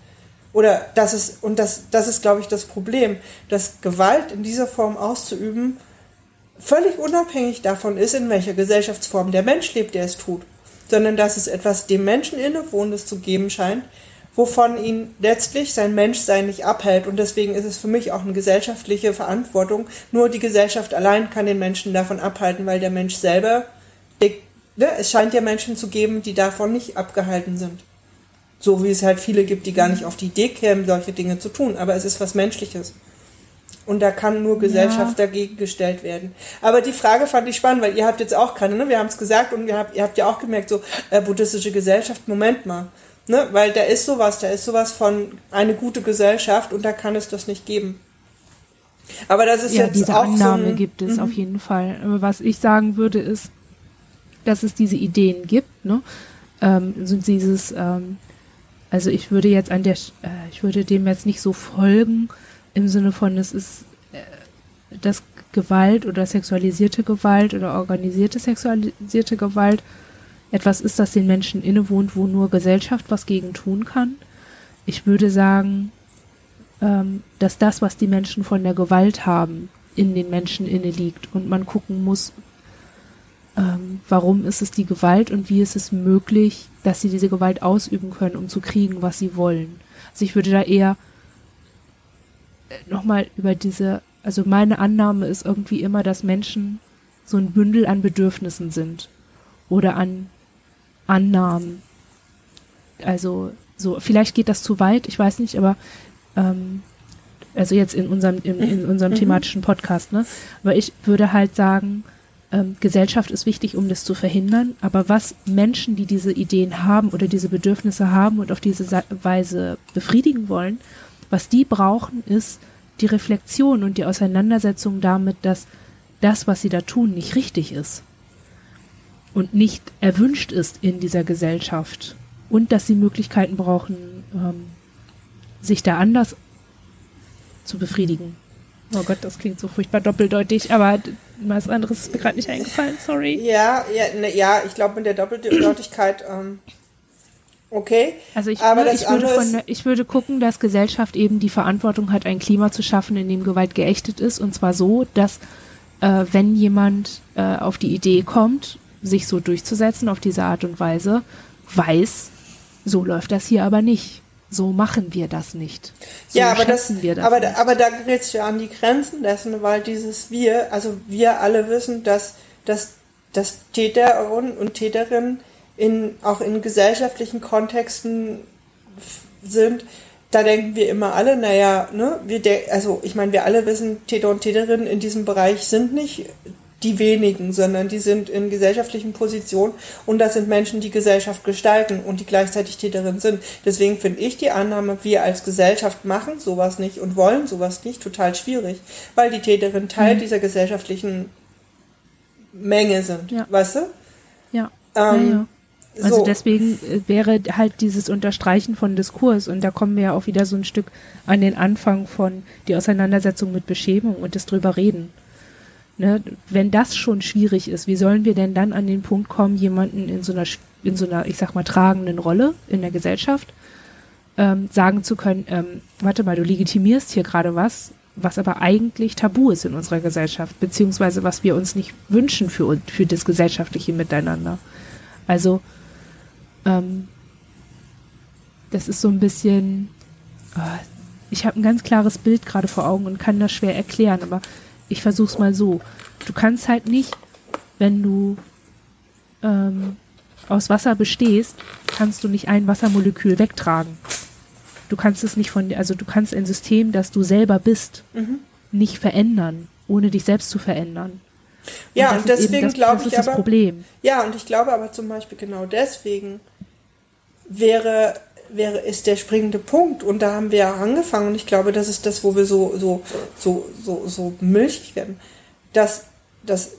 Oder dass es, und das, das ist, glaube ich, das Problem, dass Gewalt in dieser Form auszuüben völlig unabhängig davon ist, in welcher Gesellschaftsform der Mensch lebt, der es tut, sondern dass es etwas dem Menschen Innewohnendes zu geben scheint, wovon ihn letztlich sein Menschsein nicht abhält. Und deswegen ist es für mich auch eine gesellschaftliche Verantwortung. Nur die Gesellschaft allein kann den Menschen davon abhalten, weil der Mensch selber, ne, es scheint ja Menschen zu geben, die davon nicht abgehalten sind. So wie es halt viele gibt, die gar nicht auf die Idee kämen, solche Dinge zu tun. Aber es ist was Menschliches. Und da kann nur Gesellschaft ja. dagegen gestellt werden. Aber die Frage fand ich spannend, weil ihr habt jetzt auch keine, ne? wir haben es gesagt und ihr habt, ihr habt ja auch gemerkt, so äh, buddhistische Gesellschaft, Moment mal. Ne? Weil da ist sowas, da ist sowas von eine gute Gesellschaft und da kann es das nicht geben. Aber das ist ja, jetzt diese auch Annahme so ein, gibt es mhm. auf jeden Fall. Aber was ich sagen würde ist, dass es diese Ideen gibt, ne? Ähm, so dieses, ähm, also ich würde jetzt an der, äh, ich würde dem jetzt nicht so folgen im Sinne von, es ist äh, das Gewalt oder sexualisierte Gewalt oder organisierte sexualisierte Gewalt etwas ist, das den Menschen innewohnt, wo nur Gesellschaft was gegen tun kann. Ich würde sagen, ähm, dass das, was die Menschen von der Gewalt haben, in den Menschen inne liegt und man gucken muss, ähm, warum ist es die Gewalt und wie ist es möglich, dass sie diese Gewalt ausüben können, um zu kriegen, was sie wollen. Also ich würde da eher äh, nochmal über diese, also meine Annahme ist irgendwie immer, dass Menschen so ein Bündel an Bedürfnissen sind oder an Annahmen. Also so, vielleicht geht das zu weit, ich weiß nicht, aber ähm, also jetzt in unserem, in, in unserem mhm. thematischen Podcast, ne? Aber ich würde halt sagen, ähm, Gesellschaft ist wichtig, um das zu verhindern. Aber was Menschen, die diese Ideen haben oder diese Bedürfnisse haben und auf diese Weise befriedigen wollen, was die brauchen, ist die Reflexion und die Auseinandersetzung damit, dass das, was sie da tun, nicht richtig ist und nicht erwünscht ist in dieser Gesellschaft und dass sie Möglichkeiten brauchen, ähm, sich da anders zu befriedigen. Oh Gott, das klingt so furchtbar doppeldeutig, aber was anderes ist mir gerade nicht eingefallen, sorry. Ja, ja, ne, ja ich glaube mit der Doppeldeutigkeit, ähm, okay. Also ich, aber würde, ich, würde von, ich würde gucken, dass Gesellschaft eben die Verantwortung hat, ein Klima zu schaffen, in dem Gewalt geächtet ist, und zwar so, dass äh, wenn jemand äh, auf die Idee kommt, sich so durchzusetzen auf diese Art und Weise, weiß, so läuft das hier aber nicht so machen wir das nicht. So ja, aber das, das aber, nicht. aber da gerät es ja an die Grenzen dessen, weil dieses Wir, also wir alle wissen, dass, dass, dass Täterinnen und Täterinnen in, auch in gesellschaftlichen Kontexten sind, da denken wir immer alle, naja, ne, wir also ich meine, wir alle wissen, Täter und Täterinnen in diesem Bereich sind nicht die wenigen, sondern die sind in gesellschaftlichen Positionen und das sind Menschen, die Gesellschaft gestalten und die gleichzeitig Täterinnen sind. Deswegen finde ich die Annahme, wir als Gesellschaft machen sowas nicht und wollen sowas nicht, total schwierig, weil die Täterinnen Teil mhm. dieser gesellschaftlichen Menge sind. Ja. Weißt du? Ja. Ähm, ja, ja. Also so. deswegen äh, wäre halt dieses Unterstreichen von Diskurs und da kommen wir ja auch wieder so ein Stück an den Anfang von die Auseinandersetzung mit Beschämung und das drüber reden. Ne, wenn das schon schwierig ist, wie sollen wir denn dann an den Punkt kommen, jemanden in so einer, in so einer, ich sag mal, tragenden Rolle in der Gesellschaft ähm, sagen zu können, ähm, warte mal, du legitimierst hier gerade was, was aber eigentlich tabu ist in unserer Gesellschaft, beziehungsweise was wir uns nicht wünschen für, für das gesellschaftliche Miteinander. Also, ähm, das ist so ein bisschen, oh, ich habe ein ganz klares Bild gerade vor Augen und kann das schwer erklären, aber ich versuch's mal so. Du kannst halt nicht, wenn du ähm, aus Wasser bestehst, kannst du nicht ein Wassermolekül wegtragen. Du kannst es nicht von, also du kannst ein System, das du selber bist, mhm. nicht verändern, ohne dich selbst zu verändern. Ja, und, und deswegen glaube ich aber, Problem. Ja, und ich glaube aber zum Beispiel genau deswegen wäre wäre, ist der springende Punkt. Und da haben wir ja angefangen. Und ich glaube, das ist das, wo wir so, so, so, so, so milchig werden. Dass, dass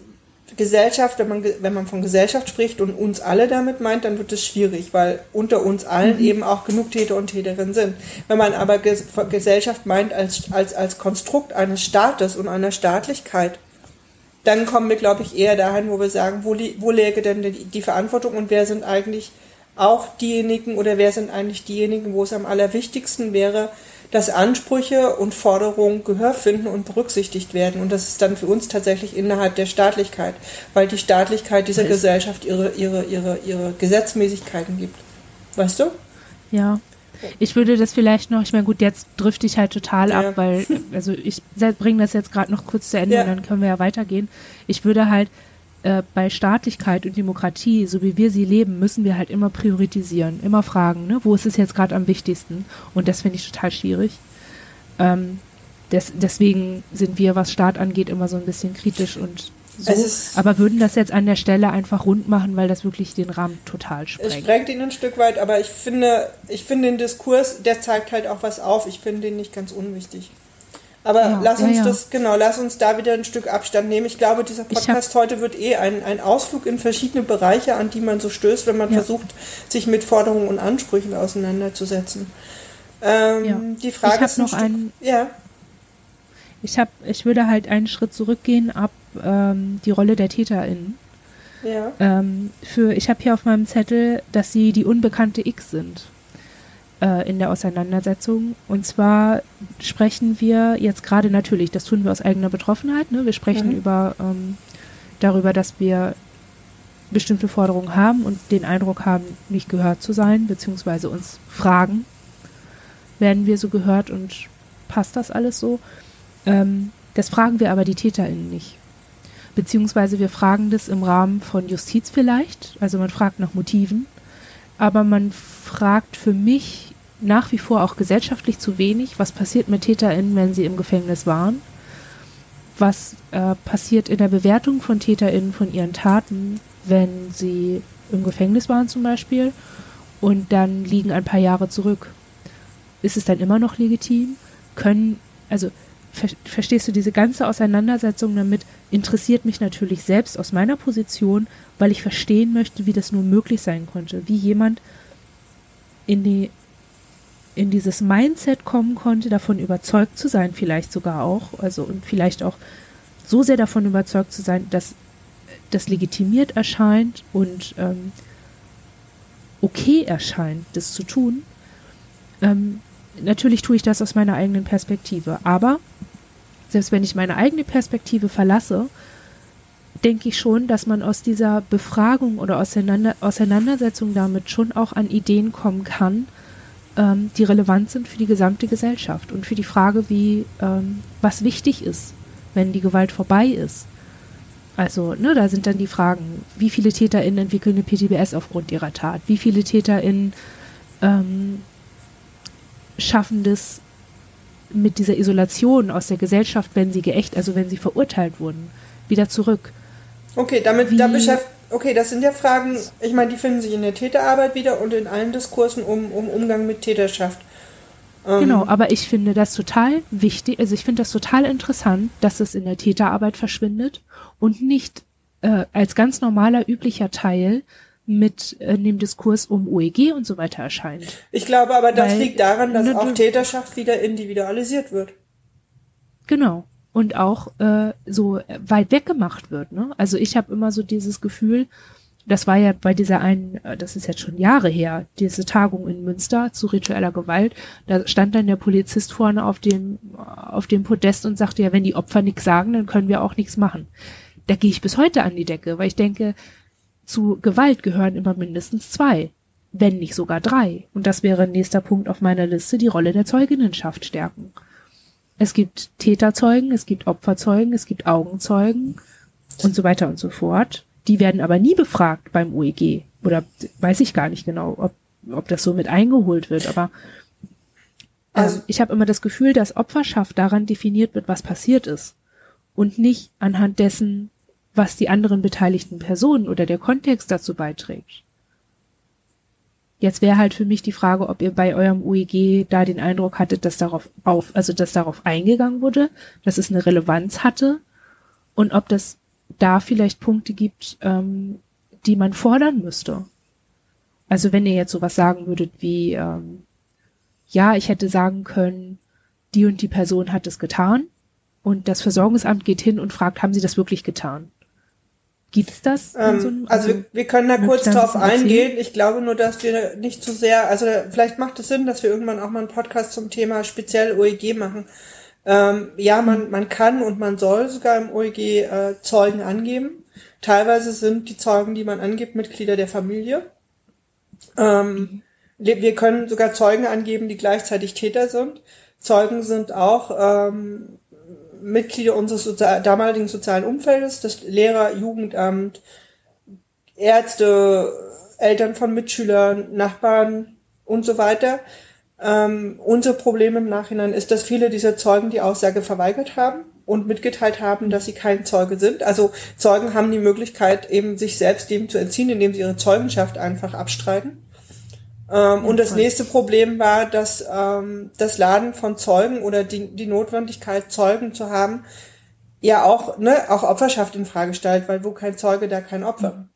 Gesellschaft, wenn man, wenn man von Gesellschaft spricht und uns alle damit meint, dann wird es schwierig, weil unter uns allen mhm. eben auch genug Täter und Täterinnen sind. Wenn man aber Gesellschaft meint als, als, als Konstrukt eines Staates und einer Staatlichkeit, dann kommen wir, glaube ich, eher dahin, wo wir sagen, wo, li wo läge denn die, die Verantwortung und wer sind eigentlich auch diejenigen oder wer sind eigentlich diejenigen, wo es am allerwichtigsten wäre, dass Ansprüche und Forderungen Gehör finden und berücksichtigt werden. Und das ist dann für uns tatsächlich innerhalb der Staatlichkeit, weil die Staatlichkeit dieser Gesellschaft ihre, ihre, ihre, ihre Gesetzmäßigkeiten gibt. Weißt du? Ja. Ich würde das vielleicht noch, ich meine, gut, jetzt drifte ich halt total ja. ab, weil, also ich bringe das jetzt gerade noch kurz zu Ende ja. und dann können wir ja weitergehen. Ich würde halt äh, bei Staatlichkeit und Demokratie, so wie wir sie leben, müssen wir halt immer priorisieren, immer fragen, ne, wo ist es jetzt gerade am wichtigsten? Und das finde ich total schwierig. Ähm, des, deswegen sind wir, was Staat angeht, immer so ein bisschen kritisch und so, aber würden das jetzt an der Stelle einfach rund machen, weil das wirklich den Rahmen total sprengt. Es sprengt ihn ein Stück weit, aber ich finde, ich finde den Diskurs, der zeigt halt auch was auf. Ich finde den nicht ganz unwichtig. Aber ja, lass uns ja, ja. das, genau, lass uns da wieder ein Stück Abstand nehmen. Ich glaube, dieser Podcast heute wird eh ein, ein Ausflug in verschiedene Bereiche, an die man so stößt, wenn man versucht, sich mit Forderungen und Ansprüchen auseinanderzusetzen. Ähm, die Frage ich ist noch ein, ja. Ich habe, ich würde halt einen Schritt zurückgehen ab ähm, die Rolle der TäterInnen. Ja. Ähm, für, ich habe hier auf meinem Zettel, dass sie die unbekannte X sind. Äh, in der Auseinandersetzung. Und zwar sprechen wir jetzt gerade natürlich, das tun wir aus eigener Betroffenheit, ne? wir sprechen mhm. über ähm, darüber, dass wir bestimmte Forderungen haben und den Eindruck haben, nicht gehört zu sein, beziehungsweise uns fragen, werden wir so gehört und passt das alles so? Ähm, das fragen wir aber die TäterInnen nicht. Beziehungsweise wir fragen das im Rahmen von Justiz vielleicht, also man fragt nach Motiven, aber man fragt für mich nach wie vor auch gesellschaftlich zu wenig, was passiert mit TäterInnen, wenn sie im Gefängnis waren, was äh, passiert in der Bewertung von TäterInnen von ihren Taten, wenn sie im Gefängnis waren zum Beispiel und dann liegen ein paar Jahre zurück. Ist es dann immer noch legitim? Können, also ver verstehst du diese ganze Auseinandersetzung damit, interessiert mich natürlich selbst aus meiner Position, weil ich verstehen möchte, wie das nur möglich sein konnte, wie jemand in die in dieses Mindset kommen konnte, davon überzeugt zu sein, vielleicht sogar auch, also und vielleicht auch so sehr davon überzeugt zu sein, dass das legitimiert erscheint und ähm, okay erscheint, das zu tun. Ähm, natürlich tue ich das aus meiner eigenen Perspektive, aber selbst wenn ich meine eigene Perspektive verlasse, denke ich schon, dass man aus dieser Befragung oder Auseinander Auseinandersetzung damit schon auch an Ideen kommen kann, ähm, die relevant sind für die gesamte Gesellschaft und für die Frage, wie ähm, was wichtig ist, wenn die Gewalt vorbei ist. Also, ne, da sind dann die Fragen, wie viele TäterInnen entwickeln eine PTBS aufgrund ihrer Tat? Wie viele TäterInnen ähm, schaffen das mit dieser Isolation aus der Gesellschaft, wenn sie geächt, also wenn sie verurteilt wurden, wieder zurück? Okay, damit, wie, da beschäftigt, okay, das sind ja Fragen, ich meine, die finden sich in der Täterarbeit wieder und in allen Diskursen um, um Umgang mit Täterschaft. Ähm, genau, aber ich finde das total wichtig, also ich finde das total interessant, dass es in der Täterarbeit verschwindet und nicht äh, als ganz normaler, üblicher Teil mit äh, dem Diskurs um OEG und so weiter erscheint. Ich glaube aber, das Weil, liegt daran, dass ne, auch Täterschaft wieder individualisiert wird. Genau. Und auch äh, so weit weggemacht wird. Ne? Also ich habe immer so dieses Gefühl, das war ja bei dieser einen, äh, das ist jetzt schon Jahre her, diese Tagung in Münster zu ritueller Gewalt, da stand dann der Polizist vorne auf dem, auf dem Podest und sagte ja, wenn die Opfer nichts sagen, dann können wir auch nichts machen. Da gehe ich bis heute an die Decke, weil ich denke, zu Gewalt gehören immer mindestens zwei, wenn nicht sogar drei. Und das wäre nächster Punkt auf meiner Liste, die Rolle der Zeuginnenschaft stärken. Es gibt Täterzeugen, es gibt Opferzeugen, es gibt Augenzeugen und so weiter und so fort. Die werden aber nie befragt beim UEG. Oder weiß ich gar nicht genau, ob, ob das so mit eingeholt wird. Aber ähm, also, ich habe immer das Gefühl, dass Opferschaft daran definiert wird, was passiert ist. Und nicht anhand dessen, was die anderen beteiligten Personen oder der Kontext dazu beiträgt. Jetzt wäre halt für mich die Frage, ob ihr bei eurem UEG da den Eindruck hattet, dass darauf auf, also dass darauf eingegangen wurde, dass es eine Relevanz hatte und ob das da vielleicht Punkte gibt, ähm, die man fordern müsste. Also wenn ihr jetzt sowas sagen würdet wie, ähm, ja, ich hätte sagen können, die und die Person hat es getan und das Versorgungsamt geht hin und fragt, haben sie das wirklich getan? Gibt's das? Ähm, so einem, also, also, wir, können da kurz drauf eingehen. Ich glaube nur, dass wir nicht zu sehr, also vielleicht macht es Sinn, dass wir irgendwann auch mal einen Podcast zum Thema speziell OEG machen. Ähm, ja, man, man kann und man soll sogar im OEG äh, Zeugen angeben. Teilweise sind die Zeugen, die man angibt, Mitglieder der Familie. Ähm, wir können sogar Zeugen angeben, die gleichzeitig Täter sind. Zeugen sind auch ähm, Mitglieder unseres Sozial damaligen sozialen Umfeldes, das Lehrer, Jugendamt, Ärzte, Eltern von Mitschülern, Nachbarn und so weiter. Ähm, unser Problem im Nachhinein ist, dass viele dieser Zeugen die Aussage verweigert haben und mitgeteilt haben, dass sie kein Zeuge sind. Also Zeugen haben die Möglichkeit, eben sich selbst dem zu entziehen, indem sie ihre Zeugenschaft einfach abstreiten. Ähm, und das nächste Problem war, dass ähm, das Laden von Zeugen oder die, die Notwendigkeit, Zeugen zu haben, ja auch, ne, auch Opferschaft in Frage stellt, weil wo kein Zeuge, da kein Opfer. Mhm.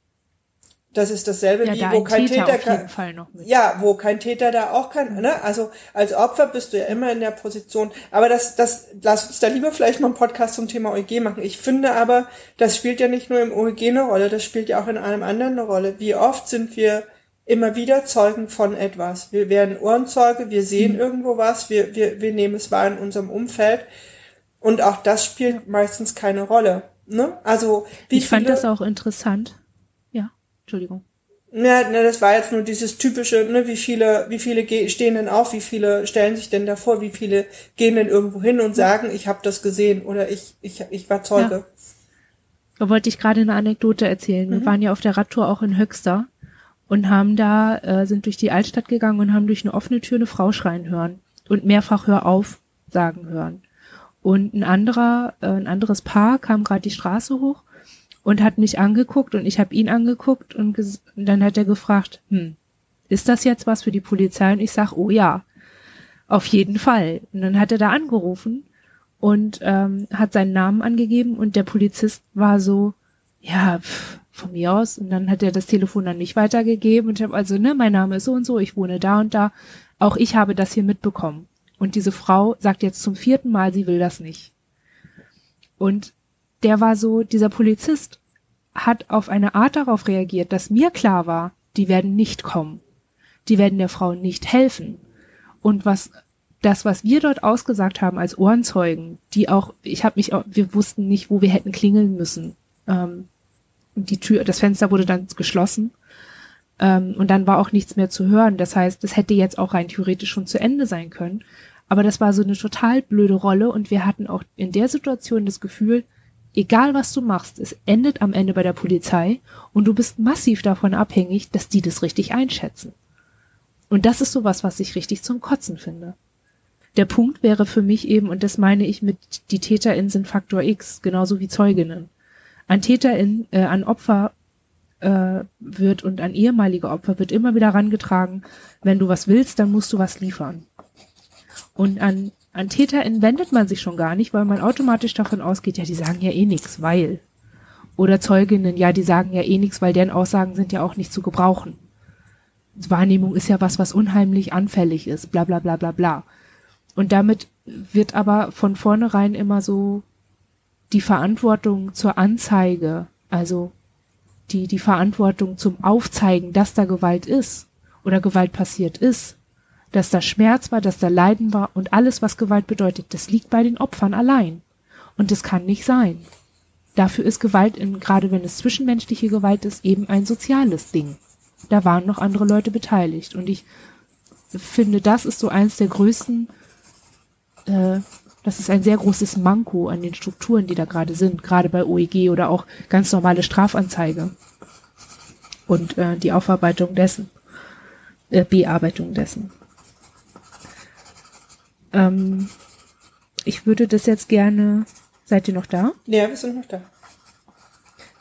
Das ist dasselbe ja, wie da wo kein Täter, Täter kann, ja, wo kein Täter da auch kann, ne? Also als Opfer bist du ja immer in der Position. Aber das, das, lass uns da lieber vielleicht mal einen Podcast zum Thema OEG machen. Ich finde aber, das spielt ja nicht nur im OEG eine Rolle, das spielt ja auch in allem anderen eine Rolle. Wie oft sind wir immer wieder Zeugen von etwas. Wir werden Ohrenzeuge, wir sehen mhm. irgendwo was, wir, wir, wir nehmen es wahr in unserem Umfeld. Und auch das spielt meistens keine Rolle. Ne? Also, wie ich fand das auch interessant. Ja, Entschuldigung. Ja, ne, das war jetzt nur dieses typische, ne, wie viele, wie viele stehen denn auf, wie viele stellen sich denn davor, wie viele gehen denn irgendwo hin und sagen, ich habe das gesehen oder ich, ich, ich war Zeuge. Ja. Da wollte ich gerade eine Anekdote erzählen. Wir mhm. waren ja auf der Radtour auch in Höxter und haben da, äh, sind durch die Altstadt gegangen und haben durch eine offene Tür eine Frau schreien hören und mehrfach Hör auf sagen hören. Und ein anderer, äh, ein anderes Paar kam gerade die Straße hoch und hat mich angeguckt und ich habe ihn angeguckt und, und dann hat er gefragt, hm, ist das jetzt was für die Polizei? Und ich sag, oh ja, auf jeden Fall. Und dann hat er da angerufen und ähm, hat seinen Namen angegeben und der Polizist war so, ja, pff, von mir aus. Und dann hat er das Telefon dann nicht weitergegeben und ich habe also, ne, mein Name ist so und so, ich wohne da und da. Auch ich habe das hier mitbekommen. Und diese Frau sagt jetzt zum vierten Mal, sie will das nicht. Und der war so, dieser Polizist hat auf eine Art darauf reagiert, dass mir klar war, die werden nicht kommen. Die werden der Frau nicht helfen. Und was das, was wir dort ausgesagt haben als Ohrenzeugen, die auch, ich habe mich, auch, wir wussten nicht, wo wir hätten klingeln müssen. Ähm, die Tür, das Fenster wurde dann geschlossen ähm, und dann war auch nichts mehr zu hören. Das heißt, das hätte jetzt auch rein theoretisch schon zu Ende sein können. Aber das war so eine total blöde Rolle und wir hatten auch in der Situation das Gefühl, egal was du machst, es endet am Ende bei der Polizei und du bist massiv davon abhängig, dass die das richtig einschätzen. Und das ist sowas, was ich richtig zum Kotzen finde. Der Punkt wäre für mich eben, und das meine ich mit die TäterInnen sind Faktor X, genauso wie Zeuginnen. An TäterInnen, äh, an Opfer äh, wird und an ehemalige Opfer wird immer wieder rangetragen, wenn du was willst, dann musst du was liefern. Und an, an TäterInnen wendet man sich schon gar nicht, weil man automatisch davon ausgeht, ja, die sagen ja eh nix, weil. Oder Zeuginnen, ja, die sagen ja eh nix, weil deren Aussagen sind ja auch nicht zu gebrauchen. Wahrnehmung ist ja was, was unheimlich anfällig ist, bla bla bla bla bla. Und damit wird aber von vornherein immer so die Verantwortung zur Anzeige, also die, die Verantwortung zum Aufzeigen, dass da Gewalt ist oder Gewalt passiert ist, dass da Schmerz war, dass da Leiden war und alles, was Gewalt bedeutet, das liegt bei den Opfern allein. Und das kann nicht sein. Dafür ist Gewalt, in, gerade wenn es zwischenmenschliche Gewalt ist, eben ein soziales Ding. Da waren noch andere Leute beteiligt. Und ich finde, das ist so eins der größten, äh, das ist ein sehr großes Manko an den Strukturen, die da gerade sind, gerade bei OEG oder auch ganz normale Strafanzeige und äh, die Aufarbeitung dessen, äh, Bearbeitung dessen. Ähm, ich würde das jetzt gerne. Seid ihr noch da? Ja, wir sind noch da.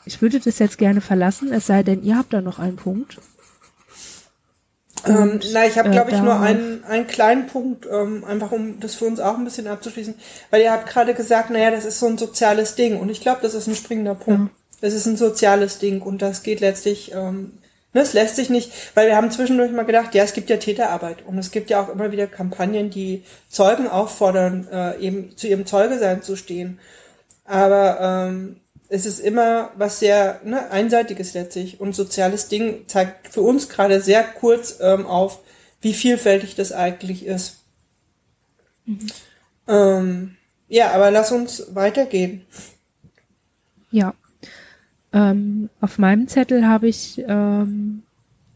Ich würde das jetzt gerne verlassen, es sei denn, ihr habt da noch einen Punkt. Ähm, na, ich habe, glaube äh, ich, nur einen, einen kleinen Punkt, ähm, einfach um das für uns auch ein bisschen abzuschließen, weil ihr habt gerade gesagt, naja, das ist so ein soziales Ding und ich glaube, das ist ein springender Punkt. Ja. Das ist ein soziales Ding und das geht letztlich ähm, Ne, es lässt sich nicht, weil wir haben zwischendurch mal gedacht, ja, es gibt ja Täterarbeit und es gibt ja auch immer wieder Kampagnen, die Zeugen auffordern, äh, eben zu ihrem Zeugesein zu stehen. Aber ähm, es ist immer was sehr ne, einseitiges letztlich und soziales Ding zeigt für uns gerade sehr kurz ähm, auf, wie vielfältig das eigentlich ist. Mhm. Ähm, ja, aber lass uns weitergehen. Ja, ähm, auf meinem Zettel habe ich ähm,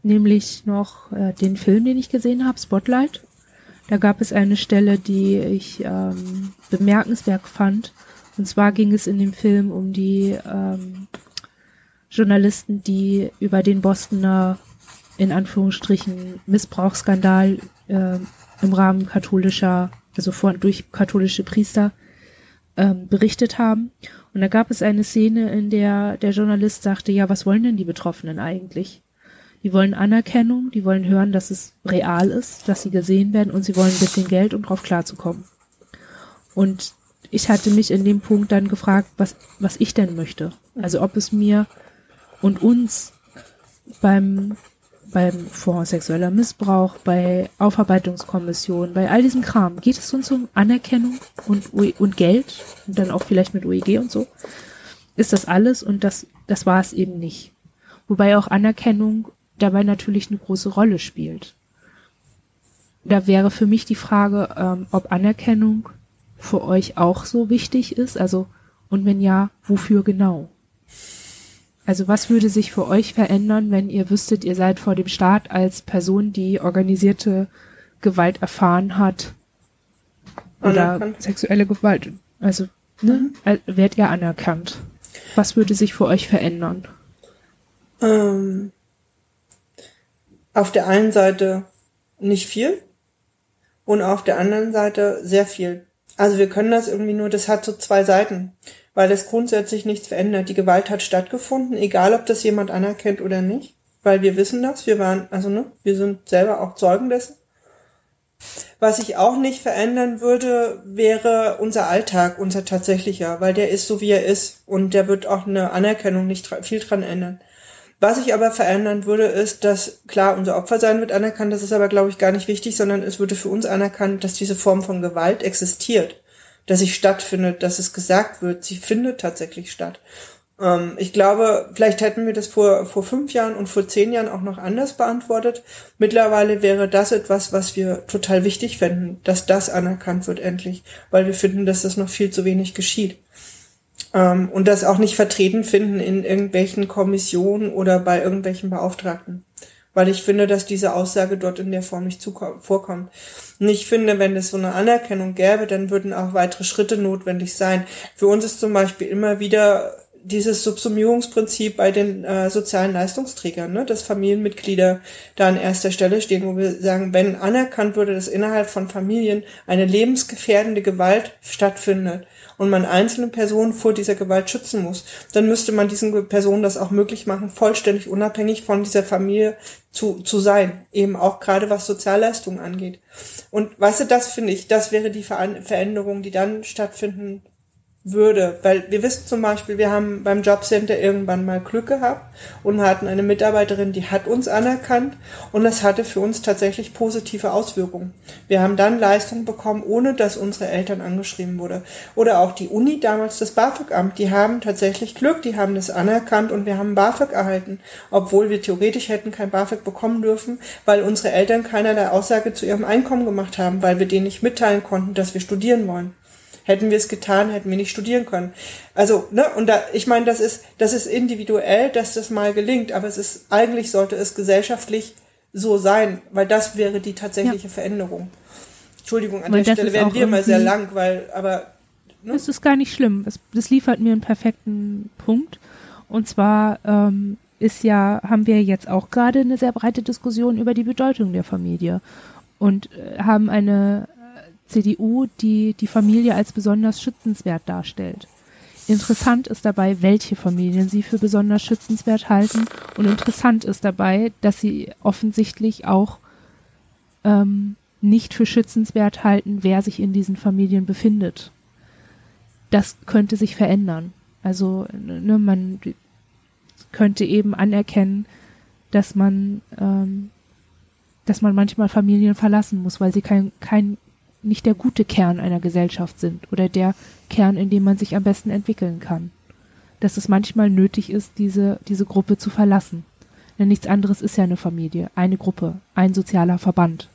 nämlich noch äh, den Film, den ich gesehen habe, Spotlight. Da gab es eine Stelle, die ich ähm, bemerkenswert fand. Und zwar ging es in dem Film um die ähm, Journalisten, die über den Bostoner in Anführungsstrichen Missbrauchsskandal äh, im Rahmen katholischer, also vor, durch katholische Priester ähm, berichtet haben. Und da gab es eine Szene, in der der Journalist sagte, ja, was wollen denn die Betroffenen eigentlich? Die wollen Anerkennung, die wollen hören, dass es real ist, dass sie gesehen werden und sie wollen ein bisschen Geld, um drauf klarzukommen. Und ich hatte mich in dem Punkt dann gefragt, was, was ich denn möchte. Also ob es mir und uns beim beim Fonds sexueller Missbrauch, bei Aufarbeitungskommissionen, bei all diesem Kram, geht es uns um Anerkennung und, und Geld und dann auch vielleicht mit OEG und so. Ist das alles und das, das war es eben nicht. Wobei auch Anerkennung dabei natürlich eine große Rolle spielt. Da wäre für mich die Frage, ähm, ob Anerkennung für euch auch so wichtig ist, also und wenn ja, wofür genau? Also was würde sich für euch verändern, wenn ihr wüsstet, ihr seid vor dem Staat als Person, die organisierte Gewalt erfahren hat oder anerkannt. sexuelle Gewalt, also ne, mhm. werdet ihr anerkannt? Was würde sich für euch verändern? Ähm, auf der einen Seite nicht viel und auf der anderen Seite sehr viel. Also wir können das irgendwie nur, das hat so zwei Seiten, weil es grundsätzlich nichts verändert. Die Gewalt hat stattgefunden, egal ob das jemand anerkennt oder nicht, weil wir wissen das, wir waren, also ne, wir sind selber auch Zeugen dessen. Was ich auch nicht verändern würde, wäre unser Alltag, unser tatsächlicher, weil der ist so, wie er ist und der wird auch eine Anerkennung nicht viel dran ändern. Was ich aber verändern würde, ist, dass klar, unser Opfersein wird anerkannt, das ist aber, glaube ich, gar nicht wichtig, sondern es würde für uns anerkannt, dass diese Form von Gewalt existiert, dass sie stattfindet, dass es gesagt wird, sie findet tatsächlich statt. Ähm, ich glaube, vielleicht hätten wir das vor, vor fünf Jahren und vor zehn Jahren auch noch anders beantwortet. Mittlerweile wäre das etwas, was wir total wichtig fänden, dass das anerkannt wird endlich, weil wir finden, dass das noch viel zu wenig geschieht. Ähm, und das auch nicht vertreten finden in irgendwelchen Kommissionen oder bei irgendwelchen Beauftragten. Weil ich finde, dass diese Aussage dort in der Form nicht vorkommt. Und ich finde, wenn es so eine Anerkennung gäbe, dann würden auch weitere Schritte notwendig sein. Für uns ist zum Beispiel immer wieder dieses Subsumierungsprinzip bei den äh, sozialen Leistungsträgern, ne, dass Familienmitglieder da an erster Stelle stehen, wo wir sagen, wenn anerkannt würde, dass innerhalb von Familien eine lebensgefährdende Gewalt stattfindet und man einzelne Personen vor dieser Gewalt schützen muss, dann müsste man diesen Personen das auch möglich machen, vollständig unabhängig von dieser Familie zu, zu sein, eben auch gerade was Sozialleistungen angeht. Und weißt du, das finde ich, das wäre die Veränderung, die dann stattfinden würde, weil wir wissen zum Beispiel, wir haben beim Jobcenter irgendwann mal Glück gehabt und hatten eine Mitarbeiterin, die hat uns anerkannt und das hatte für uns tatsächlich positive Auswirkungen. Wir haben dann Leistungen bekommen, ohne dass unsere Eltern angeschrieben wurde. Oder auch die Uni, damals das BAföG-Amt, die haben tatsächlich Glück, die haben das anerkannt und wir haben BAföG erhalten, obwohl wir theoretisch hätten kein BAföG bekommen dürfen, weil unsere Eltern keinerlei Aussage zu ihrem Einkommen gemacht haben, weil wir denen nicht mitteilen konnten, dass wir studieren wollen. Hätten wir es getan, hätten wir nicht studieren können. Also, ne, und da, ich meine, das ist, das ist individuell, dass das mal gelingt, aber es ist, eigentlich sollte es gesellschaftlich so sein, weil das wäre die tatsächliche ja. Veränderung. Entschuldigung, an weil der Stelle werden wir mal sehr lang, weil, aber. Ne? Das ist gar nicht schlimm. Das, das liefert mir einen perfekten Punkt. Und zwar ähm, ist ja, haben wir jetzt auch gerade eine sehr breite Diskussion über die Bedeutung der Familie und äh, haben eine CDU, die die Familie als besonders schützenswert darstellt. Interessant ist dabei, welche Familien sie für besonders schützenswert halten. Und interessant ist dabei, dass sie offensichtlich auch ähm, nicht für schützenswert halten, wer sich in diesen Familien befindet. Das könnte sich verändern. Also ne, man könnte eben anerkennen, dass man ähm, dass man manchmal Familien verlassen muss, weil sie kein, kein nicht der gute Kern einer Gesellschaft sind oder der Kern, in dem man sich am besten entwickeln kann. Dass es manchmal nötig ist, diese, diese Gruppe zu verlassen. Denn nichts anderes ist ja eine Familie, eine Gruppe, ein sozialer Verband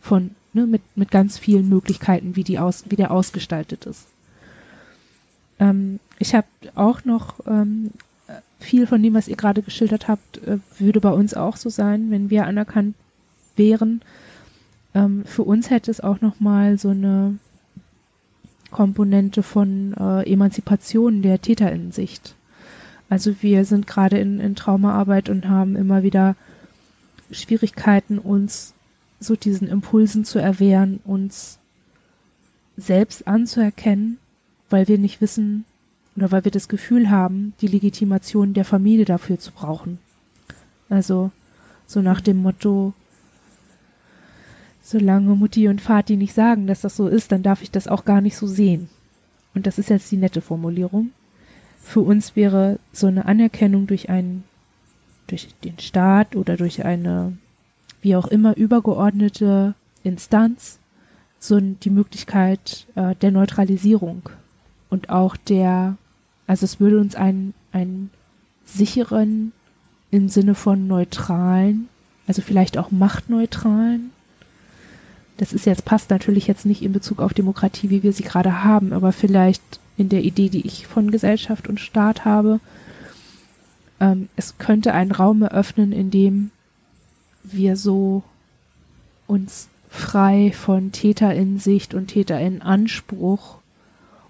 von, ne, mit, mit ganz vielen Möglichkeiten, wie die aus, wie der ausgestaltet ist. Ähm, ich habe auch noch ähm, viel von dem, was ihr gerade geschildert habt, äh, würde bei uns auch so sein, wenn wir anerkannt wären, ähm, für uns hätte es auch nochmal so eine Komponente von äh, Emanzipation der Täterinnensicht. Also wir sind gerade in, in Traumaarbeit und haben immer wieder Schwierigkeiten, uns so diesen Impulsen zu erwehren, uns selbst anzuerkennen, weil wir nicht wissen oder weil wir das Gefühl haben, die Legitimation der Familie dafür zu brauchen. Also so nach dem Motto, solange Mutti und Vati nicht sagen, dass das so ist, dann darf ich das auch gar nicht so sehen. Und das ist jetzt die nette Formulierung. Für uns wäre so eine Anerkennung durch einen, durch den Staat oder durch eine, wie auch immer, übergeordnete Instanz so die Möglichkeit äh, der Neutralisierung und auch der, also es würde uns einen, einen sicheren im Sinne von neutralen, also vielleicht auch machtneutralen. Das ist jetzt, passt natürlich jetzt nicht in Bezug auf Demokratie, wie wir sie gerade haben, aber vielleicht in der Idee, die ich von Gesellschaft und Staat habe. Ähm, es könnte einen Raum eröffnen, in dem wir so uns frei von Täterinsicht und Täterinanspruch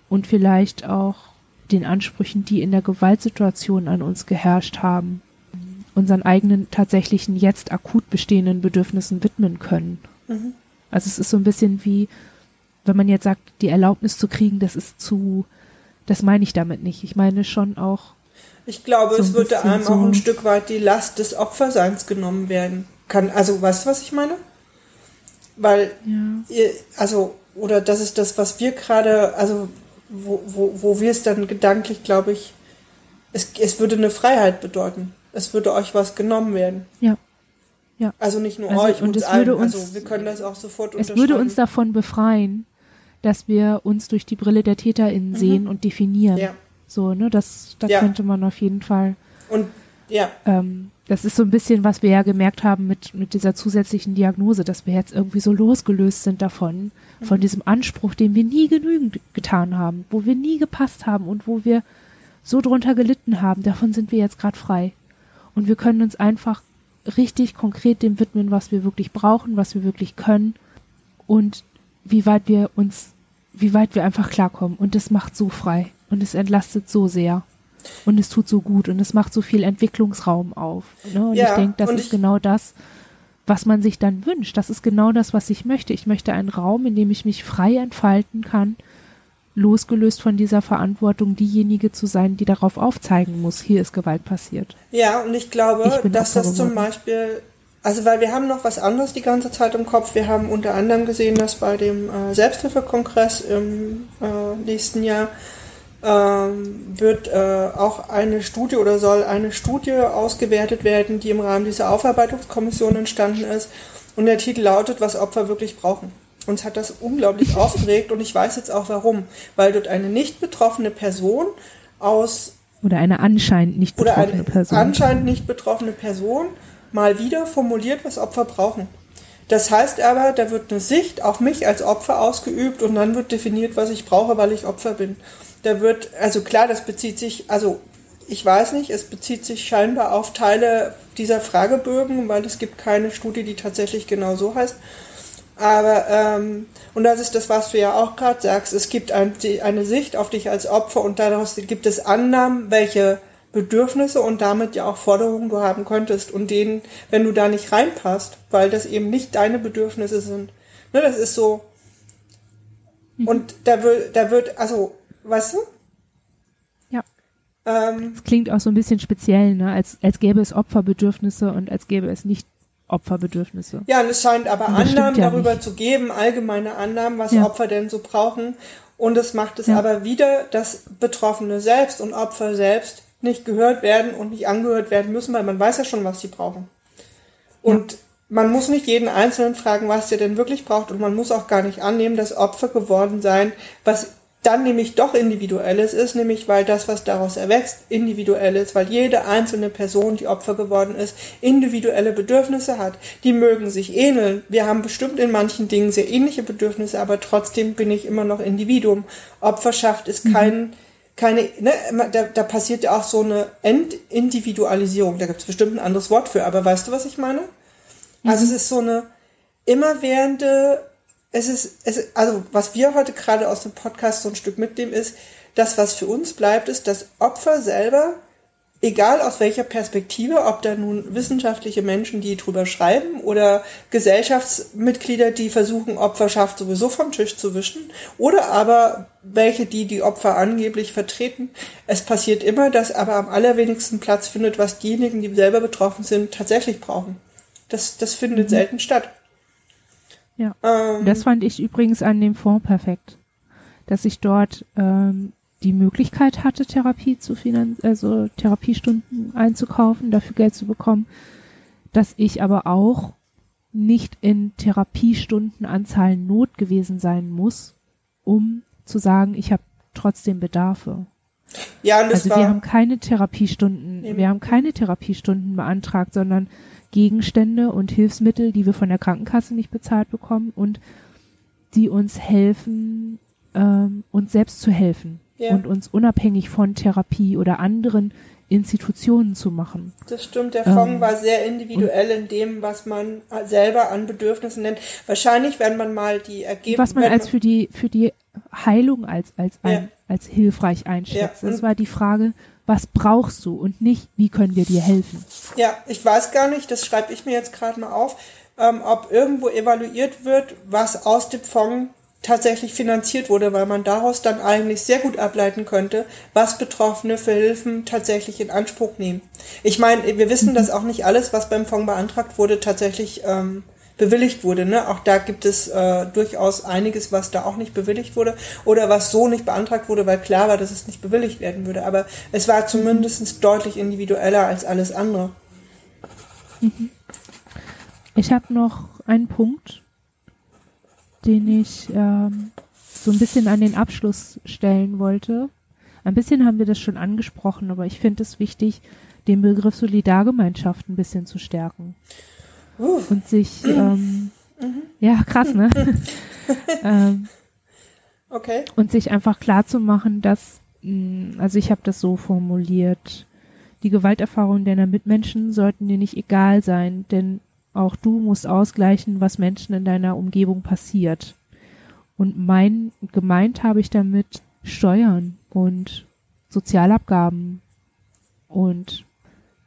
und vielleicht auch den Ansprüchen, die in der Gewaltsituation an uns geherrscht haben, unseren eigenen tatsächlichen jetzt akut bestehenden Bedürfnissen widmen können. Mhm. Also es ist so ein bisschen wie, wenn man jetzt sagt, die Erlaubnis zu kriegen, das ist zu, das meine ich damit nicht. Ich meine schon auch. Ich glaube, so es würde einem so auch ein Stück weit die Last des Opferseins genommen werden. Kann, also weißt du, was ich meine? Weil, ja. ihr, also, oder das ist das, was wir gerade, also wo, wo, wo wir es dann gedanklich, glaube ich, es, es würde eine Freiheit bedeuten. Es würde euch was genommen werden. Ja. Ja. Also nicht nur also, euch, und uns es würde allen. Uns, also wir können das auch sofort Es würde uns davon befreien, dass wir uns durch die Brille der TäterInnen mhm. sehen und definieren. Ja. So, ne, das, da ja. könnte man auf jeden Fall. Und ja. Ähm, das ist so ein bisschen, was wir ja gemerkt haben mit, mit dieser zusätzlichen Diagnose, dass wir jetzt irgendwie so losgelöst sind davon, mhm. von diesem Anspruch, den wir nie genügend getan haben, wo wir nie gepasst haben und wo wir so drunter gelitten haben. Davon sind wir jetzt gerade frei. Und wir können uns einfach richtig konkret dem widmen, was wir wirklich brauchen, was wir wirklich können und wie weit wir uns, wie weit wir einfach klarkommen. Und das macht so frei und es entlastet so sehr. Und es tut so gut und es macht so viel Entwicklungsraum auf. Ne? Und ja, ich denke, das ist genau das, was man sich dann wünscht. Das ist genau das, was ich möchte. Ich möchte einen Raum, in dem ich mich frei entfalten kann, losgelöst von dieser Verantwortung, diejenige zu sein, die darauf aufzeigen muss, hier ist Gewalt passiert. Ja, und ich glaube, ich dass das zum Beispiel, also weil wir haben noch was anderes die ganze Zeit im Kopf. Wir haben unter anderem gesehen, dass bei dem äh, Selbsthilfekongress im äh, nächsten Jahr ähm, wird äh, auch eine Studie oder soll eine Studie ausgewertet werden, die im Rahmen dieser Aufarbeitungskommission entstanden ist. Und der Titel lautet, was Opfer wirklich brauchen. Uns hat das unglaublich aufgeregt und ich weiß jetzt auch warum. Weil dort eine nicht betroffene Person aus. Oder eine anscheinend nicht betroffene oder eine Person. Anscheinend nicht betroffene Person mal wieder formuliert, was Opfer brauchen. Das heißt aber, da wird eine Sicht auf mich als Opfer ausgeübt und dann wird definiert, was ich brauche, weil ich Opfer bin. Da wird, also klar, das bezieht sich, also ich weiß nicht, es bezieht sich scheinbar auf Teile dieser Fragebögen, weil es gibt keine Studie, die tatsächlich genau so heißt. Aber, ähm, und das ist das, was du ja auch gerade sagst, es gibt ein, die, eine Sicht auf dich als Opfer und daraus gibt es Annahmen, welche Bedürfnisse und damit ja auch Forderungen du haben könntest und denen, wenn du da nicht reinpasst, weil das eben nicht deine Bedürfnisse sind. Ne, das ist so. Mhm. Und da wird, da wird, also Weißt du? Ja. Ähm, das klingt auch so ein bisschen speziell, ne? Als, als gäbe es Opferbedürfnisse und als gäbe es nicht Opferbedürfnisse. Ja, und es scheint aber Annahmen ja darüber nicht. zu geben, allgemeine Annahmen, was ja. Opfer denn so brauchen. Und es macht es ja. aber wieder, dass Betroffene selbst und Opfer selbst nicht gehört werden und nicht angehört werden müssen, weil man weiß ja schon, was sie brauchen. Und man muss nicht jeden Einzelnen fragen, was der denn wirklich braucht. Und man muss auch gar nicht annehmen, dass Opfer geworden sein, was dann nämlich doch individuelles ist, nämlich weil das, was daraus erwächst, individuell ist, weil jede einzelne Person, die Opfer geworden ist, individuelle Bedürfnisse hat. Die mögen sich ähneln. Wir haben bestimmt in manchen Dingen sehr ähnliche Bedürfnisse, aber trotzdem bin ich immer noch Individuum. Opferschaft ist mhm. kein, keine, ne, da, da passiert ja auch so eine Entindividualisierung. Da gibt es bestimmt ein anderes Wort für, aber weißt du, was ich meine? Also mhm. Also es ist so eine immerwährende es ist, es, also was wir heute gerade aus dem Podcast so ein Stück mitnehmen, ist, das, was für uns bleibt, ist, dass Opfer selber, egal aus welcher Perspektive, ob da nun wissenschaftliche Menschen, die drüber schreiben, oder Gesellschaftsmitglieder, die versuchen, Opferschaft sowieso vom Tisch zu wischen, oder aber welche, die die Opfer angeblich vertreten. Es passiert immer, dass aber am allerwenigsten Platz findet, was diejenigen, die selber betroffen sind, tatsächlich brauchen. Das, das findet mhm. selten statt. Ja. Ähm, das fand ich übrigens an dem Fonds perfekt, dass ich dort ähm, die Möglichkeit hatte, Therapie zu finanzieren, also Therapiestunden einzukaufen, dafür Geld zu bekommen, dass ich aber auch nicht in Therapiestundenanzahl Not gewesen sein muss, um zu sagen, ich habe trotzdem Bedarfe. Ja, und das also war, wir haben keine Therapiestunden, Eben. wir haben keine Therapiestunden beantragt, sondern Gegenstände und Hilfsmittel, die wir von der Krankenkasse nicht bezahlt bekommen und die uns helfen, ähm, uns selbst zu helfen Ja. und uns unabhängig von Therapie oder anderen Institutionen zu machen. das stimmt, der Fonds Ähm, war sehr individuell in dem, was man selber an Bedürfnissen nennt. Wahrscheinlich, wenn man mal die Ergebnisse. Was man als für die für die Heilung als als ein, Ja. als hilfreich einschätzt. Ja, Das war die Frage, was brauchst du und nicht, wie können wir dir helfen? Ja, ich weiß gar nicht, das schreibe ich mir jetzt gerade mal auf, ähm, ob irgendwo evaluiert wird, was aus dem Fonds tatsächlich finanziert wurde, weil man daraus dann eigentlich sehr gut ableiten könnte, was Betroffene für Hilfen tatsächlich in Anspruch nehmen. Ich meine, wir wissen, dass auch nicht alles, was beim Fonds beantragt wurde, tatsächlich ähm, bewilligt wurde. Ne? Auch da gibt es äh, durchaus einiges, was da auch nicht bewilligt wurde oder was so nicht beantragt wurde, weil klar war, dass es nicht bewilligt werden würde. Aber es war zumindest deutlich individueller als alles andere. Ich habe noch einen Punkt, den ich ähm, so ein bisschen an den Abschluss stellen wollte. Ein bisschen haben wir das schon angesprochen, aber ich finde es wichtig, den Begriff Solidargemeinschaft ein bisschen zu stärken. Und sich, ähm, ja, krass, ne? ähm, Okay. und sich einfach klar zu machen, dass, mh, also ich habe das so formuliert, die Gewalterfahrungen deiner Mitmenschen sollten dir nicht egal sein, denn auch du musst ausgleichen, was Menschen in deiner Umgebung passiert. Und mein, gemeint habe ich damit Steuern und Sozialabgaben und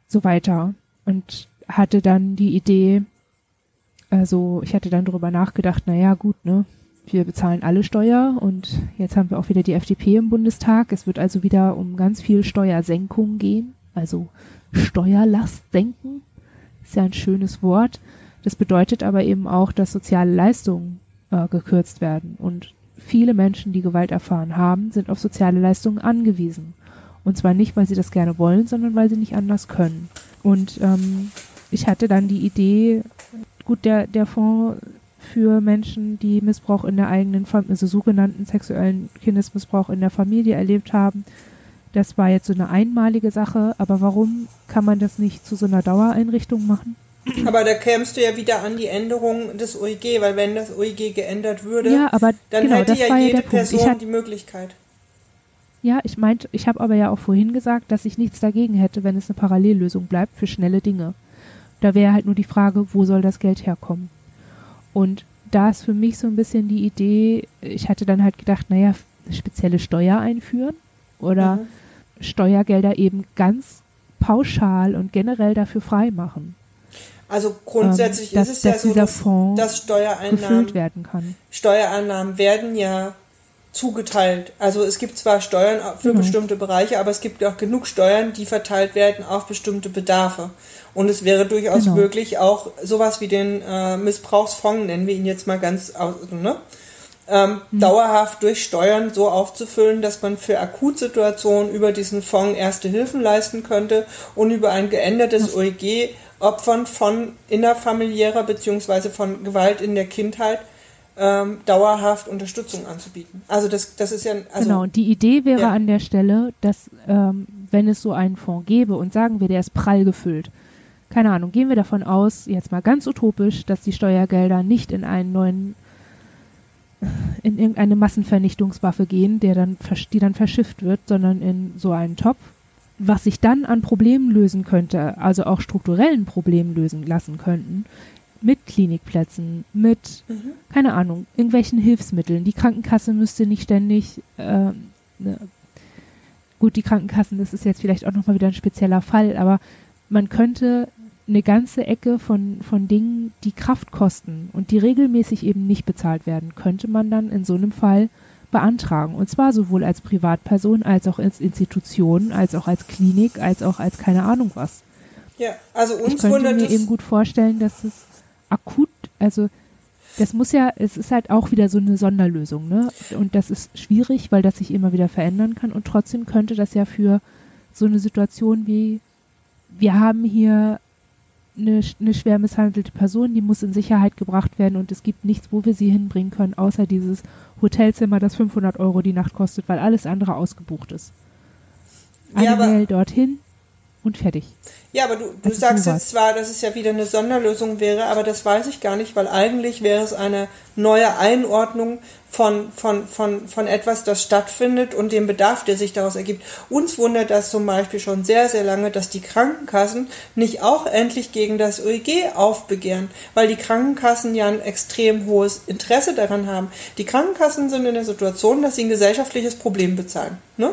so weiter. Und hatte dann die Idee, also ich hatte dann darüber nachgedacht, na ja, gut, ne, wir bezahlen alle Steuer und jetzt haben wir auch wieder die FDP im Bundestag. Es wird also wieder um ganz viel Steuersenkung gehen, also Steuerlast senken. Ist ja ein schönes Wort. Das bedeutet aber eben auch, dass soziale Leistungen äh, gekürzt werden. Und viele Menschen, die Gewalt erfahren haben, sind auf soziale Leistungen angewiesen. Und zwar nicht, weil sie das gerne wollen, sondern weil sie nicht anders können. Und ähm, ich hatte dann die Idee, gut, der, der Fonds für Menschen, die Missbrauch in der eigenen Familie, also sogenannten sexuellen Kindesmissbrauch in der Familie erlebt haben, das war jetzt so eine einmalige Sache, aber warum kann man das nicht zu so einer Dauereinrichtung machen? Aber da kämst du ja wieder an die Änderung des OEG, weil wenn das OEG geändert würde, Ja, aber dann genau, hätte das ja ja jede. Ich Person hab- die Möglichkeit. Ja, ich meinte, ich habe aber ja auch vorhin gesagt, dass ich nichts dagegen hätte, wenn es eine Parallellösung bleibt für schnelle Dinge. Da wäre halt nur die Frage, wo soll das Geld herkommen? Und da ist für mich so ein bisschen die Idee, ich hatte dann halt gedacht, naja, spezielle Steuer einführen oder Mhm. Steuergelder eben ganz pauschal und generell dafür frei machen, Also grundsätzlich ähm, dass, ist es ja dass so, dieser dass, dass Steuereinnahmen, werden kann. Steuereinnahmen werden ja zugeteilt. Also es gibt zwar Steuern für Genau. bestimmte Bereiche, aber es gibt auch genug Steuern, die verteilt werden auf bestimmte Bedarfe. Und es wäre durchaus Genau. möglich, auch sowas wie den äh, Missbrauchsfonds, nennen wir ihn jetzt mal ganz aus, ne? ähm, Mhm. dauerhaft durch Steuern so aufzufüllen, dass man für Akutsituationen über diesen Fonds erste Hilfen leisten könnte und über ein geändertes OEG Opfern von innerfamiliärer beziehungsweise von Gewalt in der Kindheit ähm, dauerhaft Unterstützung anzubieten. Also das, das ist ja, also genau, und die Idee wäre ja. an der Stelle, dass ähm, wenn es so einen Fonds gäbe und sagen wir, der ist prall gefüllt, keine Ahnung, gehen wir davon aus, jetzt mal ganz utopisch, dass die Steuergelder nicht in einen neuen, in irgendeine Massenvernichtungswaffe gehen, der dann, die dann verschifft wird, sondern in so einen Topf, was sich dann an Problemen lösen könnte, also auch strukturellen Problemen lösen lassen könnten, mit Klinikplätzen, mit, keine Ahnung, irgendwelchen Hilfsmitteln. Die Krankenkasse müsste nicht ständig, ähm, ne, gut, die Krankenkassen, das ist jetzt vielleicht auch nochmal wieder ein spezieller Fall, aber man könnte eine ganze Ecke von, von Dingen, die Kraft kosten und die regelmäßig eben nicht bezahlt werden, könnte man dann in so einem Fall beantragen. Und zwar sowohl als Privatperson, als auch als Institution, als auch als Klinik, als auch als keine Ahnung was. ja, also Ich uns könnte wundert mir es, eben gut vorstellen, dass es akut, also das muss ja, es ist halt auch wieder so eine Sonderlösung, ne? Und das ist schwierig, weil das sich immer wieder verändern kann. Und trotzdem könnte das ja für so eine Situation wie, wir haben hier eine, eine schwer misshandelte Person, die muss in Sicherheit gebracht werden und es gibt nichts, wo wir sie hinbringen können, außer dieses Hotelzimmer, das 500 Euro die Nacht kostet, weil alles andere ausgebucht ist. Eine Ja, dorthin und fertig. Ja, aber du, du sagst sowas. jetzt zwar, dass es ja wieder eine Sonderlösung wäre, aber das weiß ich gar nicht, weil eigentlich wäre es eine neue Einordnung von, von, von, von etwas, das stattfindet und dem Bedarf, der sich daraus ergibt. Uns wundert das zum Beispiel schon sehr, sehr lange, dass die Krankenkassen nicht auch endlich gegen das OEG aufbegehren, weil die Krankenkassen ja ein extrem hohes Interesse daran haben. Die Krankenkassen sind in der Situation, dass sie ein gesellschaftliches Problem bezahlen. Ne?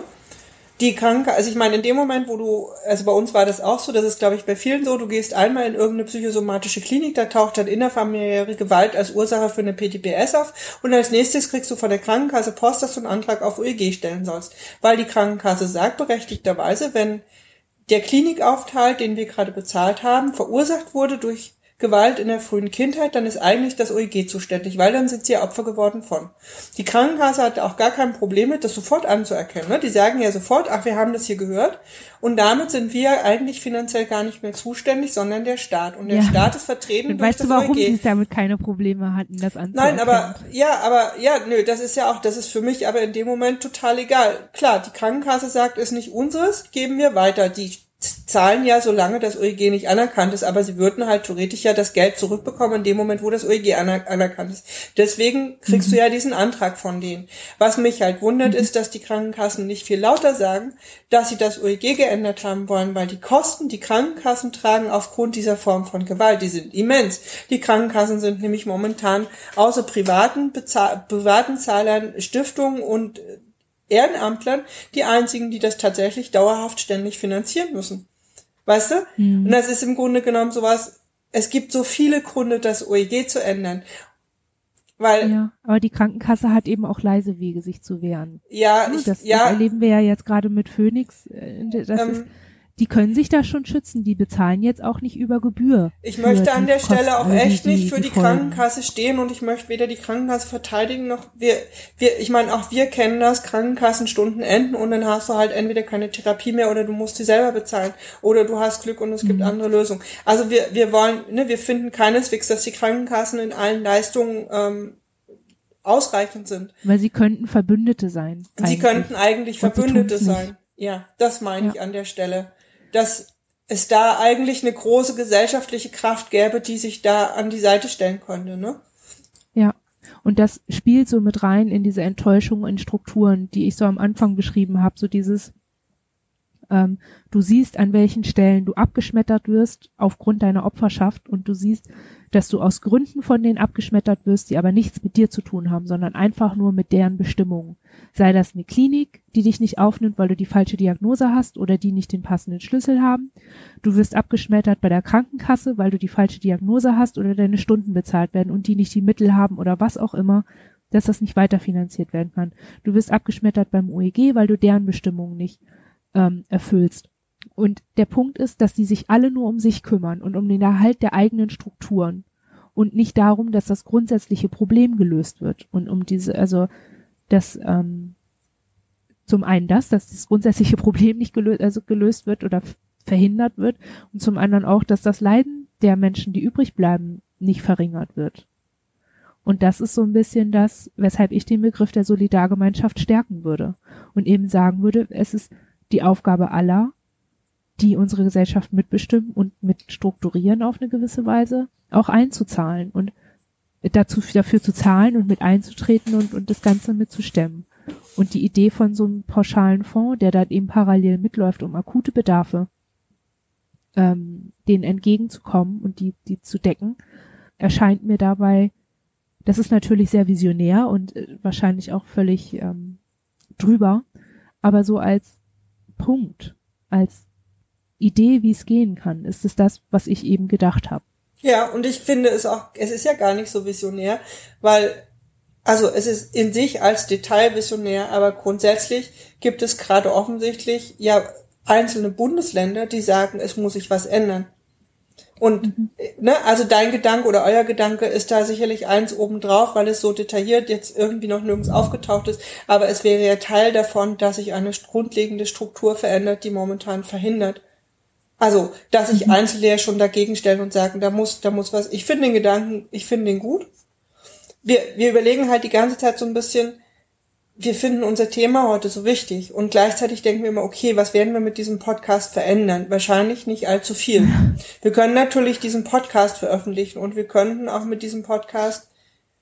Die Kranke, also ich meine, in dem Moment, wo du, also bei uns war das auch so, das ist, glaube ich, bei vielen so, du gehst einmal in irgendeine psychosomatische Klinik, da taucht dann innerfamiliäre Gewalt als Ursache für eine PTBS auf und als nächstes kriegst du von der Krankenkasse Post, dass du einen Antrag auf OEG stellen sollst. Weil die Krankenkasse sagt berechtigterweise, wenn der Klinikaufenthalt, den wir gerade bezahlt haben, verursacht wurde durch Gewalt in der frühen Kindheit, dann ist eigentlich das OEG zuständig, weil dann sind sie ja Opfer geworden von. Die Krankenkasse hat auch gar kein Problem mit, das sofort anzuerkennen. Ne? Die sagen ja sofort, ach, wir haben das hier gehört. Und damit sind wir eigentlich finanziell gar nicht mehr zuständig, sondern der Staat. Und der Ja. Staat ist vertreten Und durch weißt das du, warum sie OEG. es damit keine Probleme hatten, das anzuerkennen? Nein, aber ja, aber ja, nö, das ist ja auch, das ist für mich aber in dem Moment total egal. Klar, die Krankenkasse sagt, ist nicht unseres, geben wir weiter. Die zahlen ja, solange das OEG nicht anerkannt ist, aber sie würden halt theoretisch ja das Geld zurückbekommen in dem Moment, wo das OEG aner anerkannt ist. Deswegen kriegst du ja diesen Antrag von denen. Was mich halt wundert, ist, dass die Krankenkassen nicht viel lauter sagen, dass sie das OEG geändert haben wollen, weil die Kosten, die Krankenkassen tragen aufgrund dieser Form von Gewalt, die sind immens. Die Krankenkassen sind nämlich momentan außer privaten, Bezahl privaten Zahlern, Stiftungen und Ehrenamtlern die einzigen, die das tatsächlich dauerhaft ständig finanzieren müssen. Weißt du? Und das ist im Grunde genommen sowas, es gibt so viele Gründe, das OEG zu ändern. Weil, Ja, aber die Krankenkasse hat eben auch leise Wege, sich zu wehren. ja, Ne, ich, das, das ja, erleben wir ja jetzt gerade mit Phoenix. äh, Das Ähm, ist, die können sich da schon schützen. Die bezahlen jetzt auch nicht über Gebühr. Ich möchte an die der Stelle auch Kosten, echt nicht für die, Folgen. Krankenkasse stehen und ich möchte weder die Krankenkasse verteidigen noch wir, wir, ich meine, auch wir kennen das, Krankenkassenstunden enden und dann hast du halt entweder keine Therapie mehr oder du musst sie selber bezahlen oder du hast Glück und es Mhm. gibt andere Lösungen. Also wir, wir wollen, ne, wir finden keineswegs, dass die Krankenkassen in allen Leistungen ähm, ausreichend sind. Weil sie könnten Verbündete sein. Sie eigentlich. könnten eigentlich Und Verbündete sein. Ja, das meine ich Ja. an der Stelle. Dass es da eigentlich eine große gesellschaftliche Kraft gäbe, die sich da an die Seite stellen könnte, ne? Ja. Und das spielt so mit rein in diese Enttäuschung in Strukturen, die ich so am Anfang beschrieben habe. So dieses, ähm, du siehst, an welchen Stellen du abgeschmettert wirst aufgrund deiner Opferschaft und du siehst, dass du aus Gründen von denen abgeschmettert wirst, die aber nichts mit dir zu tun haben, sondern einfach nur mit deren Bestimmungen. Sei das eine Klinik, die dich nicht aufnimmt, weil du die falsche Diagnose hast oder die nicht den passenden Schlüssel haben. Du wirst abgeschmettert bei der Krankenkasse, weil du die falsche Diagnose hast oder deine Stunden bezahlt werden und die nicht die Mittel haben oder was auch immer, dass das nicht weiterfinanziert werden kann. Du wirst abgeschmettert beim OEG, weil du deren Bestimmungen nicht ähm, erfüllst. Und der Punkt ist, dass die sich alle nur um sich kümmern und um den Erhalt der eigenen Strukturen und nicht darum, dass das grundsätzliche Problem gelöst wird und um diese, also dass ähm, zum einen das, dass das grundsätzliche Problem nicht gelöst, also gelöst wird oder verhindert wird und zum anderen auch, dass das Leiden der Menschen, die übrig bleiben, nicht verringert wird. Und das ist so ein bisschen das, weshalb ich den Begriff der Solidargemeinschaft stärken würde und eben sagen würde, es ist die Aufgabe aller, die unsere Gesellschaft mitbestimmen und mit strukturieren auf eine gewisse Weise, auch einzuzahlen und dazu, dafür zu zahlen und mit einzutreten und, und das Ganze mitzustemmen. Und die Idee von so einem pauschalen Fonds, der dann eben parallel mitläuft, um akute Bedarfe ähm, denen entgegenzukommen und die, die zu decken, erscheint mir dabei, das ist natürlich sehr visionär und äh, wahrscheinlich auch völlig ähm, drüber, aber so als Punkt, als Idee, wie es gehen kann, ist es das, was ich eben gedacht habe. Ja, und ich finde es auch, es ist ja gar nicht so visionär, weil, also es ist in sich als Detail visionär, aber grundsätzlich gibt es gerade offensichtlich ja einzelne Bundesländer, die sagen, es muss sich was ändern. Und ne, also dein Gedanke oder euer Gedanke ist da sicherlich eins obendrauf, weil es so detailliert jetzt irgendwie noch nirgends aufgetaucht ist. Aber es wäre ja Teil davon, dass sich eine grundlegende Struktur verändert, die momentan verhindert. Also, dass sich Einzelne ja schon dagegen stellen und sagen, da muss, da muss was. Ich finde den Gedanken, ich finde den gut. Wir, wir überlegen halt die ganze Zeit so ein bisschen, wir finden unser Thema heute so wichtig und gleichzeitig denken wir immer, okay, was werden wir mit diesem Podcast verändern? Wahrscheinlich nicht allzu viel. Wir können natürlich diesen Podcast veröffentlichen und wir könnten auch mit diesem Podcast,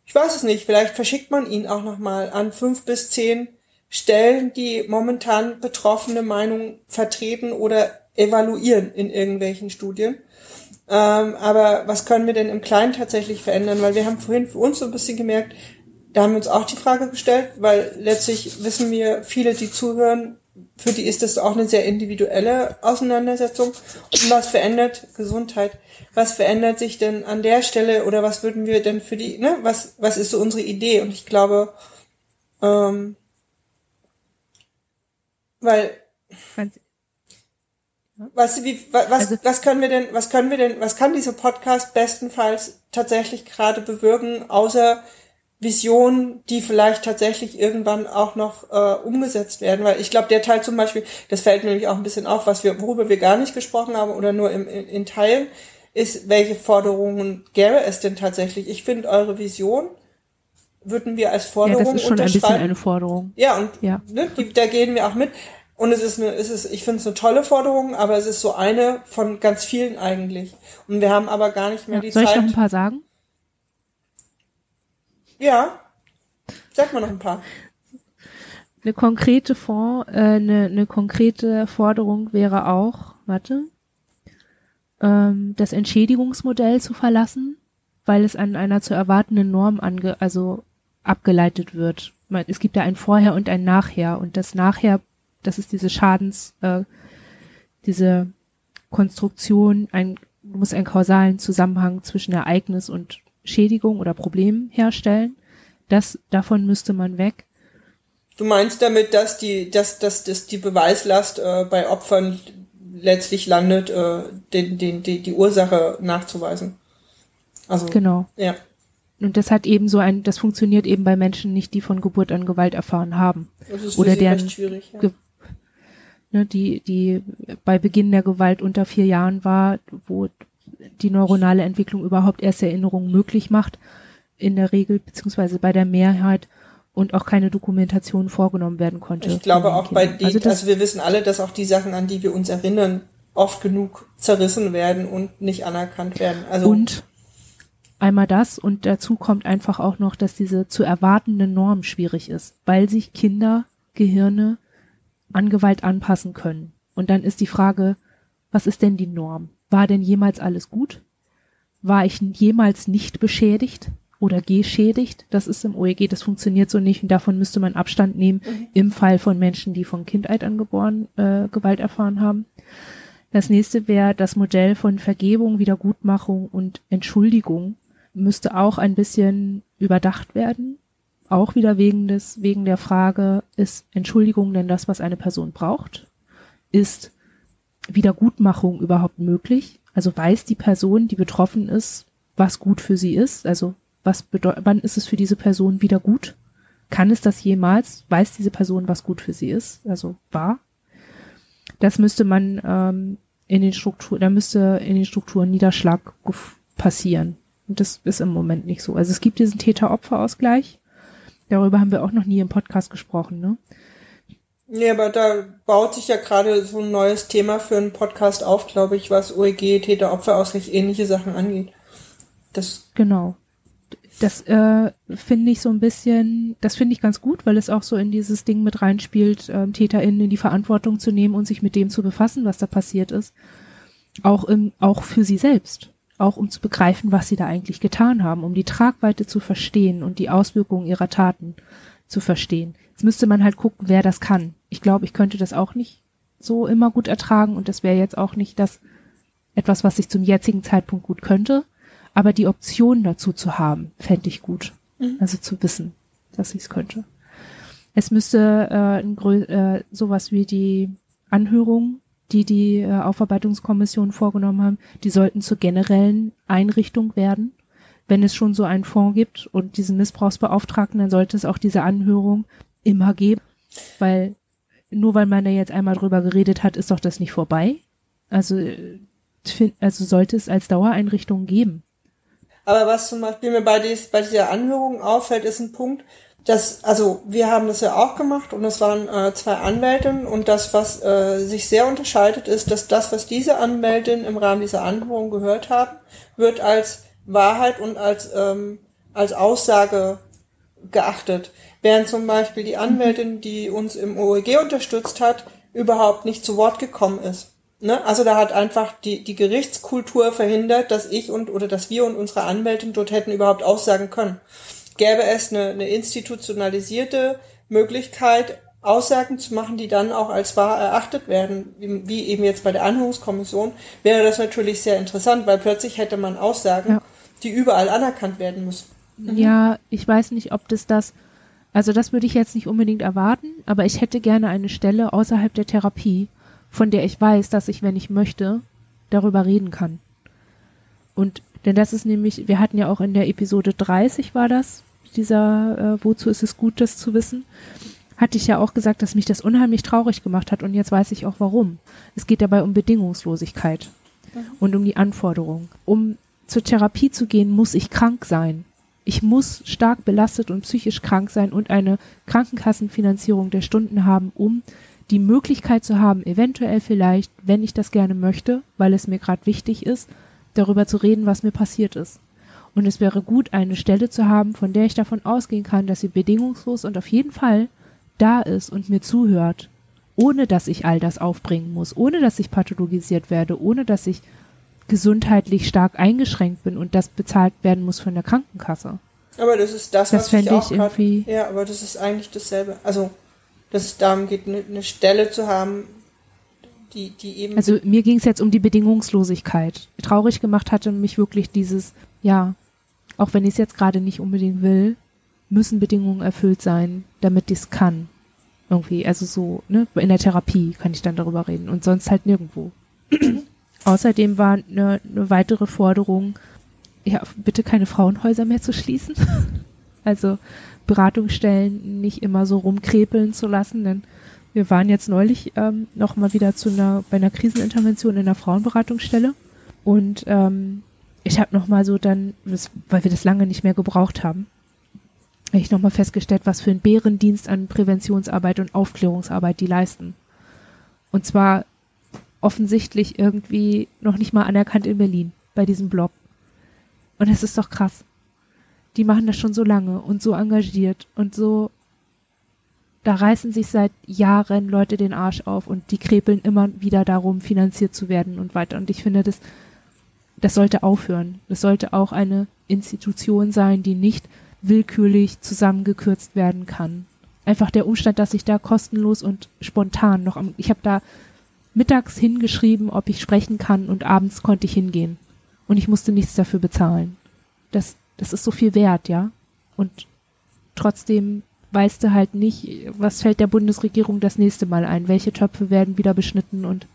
ich weiß es nicht, vielleicht verschickt man ihn auch nochmal an fünf bis zehn Stellen, die momentan betroffene Meinung vertreten oder evaluieren in irgendwelchen Studien. Ähm, aber was können wir denn im Kleinen tatsächlich verändern? Weil wir haben vorhin für uns so ein bisschen gemerkt, da haben wir uns auch die Frage gestellt, weil letztlich wissen wir, viele, die zuhören, für die ist das auch eine sehr individuelle Auseinandersetzung. Und was verändert Gesundheit? Was verändert sich denn an der Stelle oder was würden wir denn für die, ne, was, was ist so unsere Idee? Und ich glaube, ähm, weil, was, wie, was, also, was können wir denn, was können wir denn, was kann dieser Podcast bestenfalls tatsächlich gerade bewirken, außer Visionen, die vielleicht tatsächlich irgendwann auch noch äh, umgesetzt werden, weil ich glaube, der Teil zum Beispiel, das fällt mir nämlich auch ein bisschen auf, was wir, worüber wir gar nicht gesprochen haben oder nur im, in, in Teilen, ist, welche Forderungen gäbe es denn tatsächlich? Ich finde eure Vision würden wir als Forderung ja, das ist schon ein bisschen eine Forderung. Ja, und ja. Ne, die, da gehen wir auch mit. Und es ist eine, es ist, ich finde es eine tolle Forderung, aber es ist so eine von ganz vielen eigentlich. Und wir haben aber gar nicht mehr ja, die soll Zeit. Soll ich noch ein paar sagen? Ja. Sag mal noch ein paar. Eine konkrete Fond, äh, eine, eine konkrete Forderung wäre auch, warte, ähm, das Entschädigungsmodell zu verlassen, weil es an einer zu erwartenden Norm ange, also abgeleitet wird. Es gibt ja ein Vorher und ein Nachher und das Nachher, das ist diese Schadens, äh, diese Konstruktion, ein, du musst einen kausalen Zusammenhang zwischen Ereignis und Schädigung oder Problem herstellen. Das, davon müsste man weg. Du meinst damit, dass die, dass, dass, dass die Beweislast äh, bei Opfern letztlich landet, äh, den, den, die, die Ursache nachzuweisen? Also genau. Ja. Und das hat eben so ein, das funktioniert eben bei Menschen nicht, die von Geburt an Gewalt erfahren haben. Das ist oder deren schwierig, ja. Ne, die, die bei Beginn der Gewalt unter vier Jahren war, wo die neuronale Entwicklung überhaupt erst Erinnerungen möglich macht, in der Regel, beziehungsweise bei der Mehrheit und auch keine Dokumentation vorgenommen werden konnte. Ich glaube auch bei denen, also, also wir wissen alle, dass auch die Sachen, an die wir uns erinnern, oft genug zerrissen werden und nicht anerkannt werden. Also und einmal das und dazu kommt einfach auch noch, dass diese zu erwartende Norm schwierig ist, weil sich Kindergehirne an Gewalt anpassen können. Und dann ist die Frage, was ist denn die Norm? War denn jemals alles gut? War ich jemals nicht beschädigt oder geschädigt? Das ist im OEG, das funktioniert so nicht und davon müsste man Abstand nehmen mhm. im Fall von Menschen, die von Kindheit angeboren äh, Gewalt erfahren haben. Das nächste wäre das Modell von Vergebung, Wiedergutmachung und Entschuldigung müsste auch ein bisschen überdacht werden. Auch wieder wegen des, wegen der Frage, ist Entschuldigung denn das, was eine Person braucht? Ist Wiedergutmachung überhaupt möglich? Also weiß die Person, die betroffen ist, was gut für sie ist? Also was bedeutet, wann ist es für diese Person wieder gut? Kann es das jemals? Weiß diese Person, was gut für sie ist? Also wahr? Das müsste man ähm, in den Strukturen, da müsste in den Strukturen Niederschlag passieren. Und das ist im Moment nicht so. Also es gibt diesen Täter-Opfer-Ausgleich. Darüber haben wir auch noch nie im Podcast gesprochen, ne? Nee, aber da baut sich ja gerade so ein neues Thema für einen Podcast auf, glaube ich, was OEG, Täter-Opfer-Ausgleich, ähnliche Sachen angeht. Das genau. Das äh, finde ich so ein bisschen, das finde ich ganz gut, weil es auch so in dieses Ding mit reinspielt, äh, TäterInnen in die Verantwortung zu nehmen und sich mit dem zu befassen, was da passiert ist. Auch im, auch für sie selbst. Auch um zu begreifen, was sie da eigentlich getan haben, um die Tragweite zu verstehen und die Auswirkungen ihrer Taten zu verstehen. Jetzt müsste man halt gucken, wer das kann ich glaube, ich könnte das auch nicht so immer gut ertragen und das wäre jetzt auch nicht das etwas, was ich zum jetzigen Zeitpunkt gut könnte. Aber die Option dazu zu haben, fände ich gut. Mhm. Also zu wissen, dass ich es könnte. Es müsste äh, ein äh, sowas wie die Anhörung, die die äh, Aufarbeitungskommission vorgenommen haben, die sollten zur generellen Einrichtung werden. Wenn es schon so einen Fonds gibt und diesen Missbrauchsbeauftragten, dann sollte es auch diese Anhörung immer geben, weil nur weil man da jetzt einmal drüber geredet hat, ist doch das nicht vorbei. Also, also sollte es als Dauereinrichtung geben. Aber was zum Beispiel mir bei dieser Anhörung auffällt, ist ein Punkt, das, also wir haben das ja auch gemacht und es waren äh, zwei Anwältinnen und das, was äh, sich sehr unterscheidet, ist, dass das, was diese Anwältin im Rahmen dieser Anhörung gehört haben, wird als Wahrheit und als, ähm, als Aussage geachtet. Während zum Beispiel die Anwältin, die uns im OEG unterstützt hat, überhaupt nicht zu Wort gekommen ist. Ne? Also da hat einfach die, die Gerichtskultur verhindert, dass ich und oder dass wir und unsere Anwältin dort hätten überhaupt aussagen können. Gäbe es eine, eine institutionalisierte Möglichkeit, Aussagen zu machen, die dann auch als wahr erachtet werden, wie eben jetzt bei der Anhörungskommission, wäre das natürlich sehr interessant, weil plötzlich hätte man Aussagen, ja. die überall anerkannt werden müssen. Mhm. Ja, ich weiß nicht, ob das das, also das würde ich jetzt nicht unbedingt erwarten, aber ich hätte gerne eine Stelle außerhalb der Therapie, von der ich weiß, dass ich, wenn ich möchte, darüber reden kann. Und denn das ist nämlich, wir hatten ja auch in der Episode 30 war das, dieser, äh, wozu ist es gut, das zu wissen, hatte ich ja auch gesagt, dass mich das unheimlich traurig gemacht hat und jetzt weiß ich auch warum. Es geht dabei um Bedingungslosigkeit mhm. und um die Anforderung. Um zur Therapie zu gehen, muss ich krank sein. Ich muss stark belastet und psychisch krank sein und eine Krankenkassenfinanzierung der Stunden haben, um die Möglichkeit zu haben, eventuell vielleicht, wenn ich das gerne möchte, weil es mir gerade wichtig ist, darüber zu reden, was mir passiert ist. Und es wäre gut, eine Stelle zu haben, von der ich davon ausgehen kann, dass sie bedingungslos und auf jeden Fall da ist und mir zuhört, ohne dass ich all das aufbringen muss, ohne dass ich pathologisiert werde, ohne dass ich gesundheitlich stark eingeschränkt bin und das bezahlt werden muss von der Krankenkasse. Aber das ist das, das was ich auch ich irgendwie grad, Ja, aber das ist eigentlich dasselbe. Also, dass es darum geht, eine, eine Stelle zu haben, die, die eben. Also mir ging es jetzt um die Bedingungslosigkeit. Traurig gemacht hatte mich wirklich dieses, ja, auch wenn ich es jetzt gerade nicht unbedingt will, müssen Bedingungen erfüllt sein, damit ich es kann. Irgendwie, also so, ne, in der Therapie kann ich dann darüber reden und sonst halt nirgendwo. Außerdem war eine, eine weitere Forderung, ja, bitte keine Frauenhäuser mehr zu schließen. also Beratungsstellen nicht immer so rumkrepeln zu lassen, denn wir waren jetzt neulich ähm, noch mal wieder zu einer bei einer Krisenintervention in einer Frauenberatungsstelle und ähm, ich habe noch mal so dann, das, weil wir das lange nicht mehr gebraucht haben, habe ich noch mal festgestellt, was für ein Bärendienst an Präventionsarbeit und Aufklärungsarbeit die leisten. Und zwar offensichtlich irgendwie noch nicht mal anerkannt in Berlin bei diesem Blog. Und es ist doch krass. Die machen das schon so lange und so engagiert und so da reißen sich seit Jahren Leute den Arsch auf und die krepeln immer wieder darum, finanziert zu werden und weiter. Und ich finde, das, das sollte aufhören. Das sollte auch eine Institution sein, die nicht willkürlich zusammengekürzt werden kann. Einfach der Umstand, dass ich da kostenlos und spontan noch am, ich habe da mittags hingeschrieben, ob ich sprechen kann und abends konnte ich hingehen. Und ich musste nichts dafür bezahlen. Das, das ist so viel wert, ja. Und trotzdem weißt du halt nicht, was fällt der Bundesregierung das nächste Mal ein, welche Töpfe werden wieder beschnitten und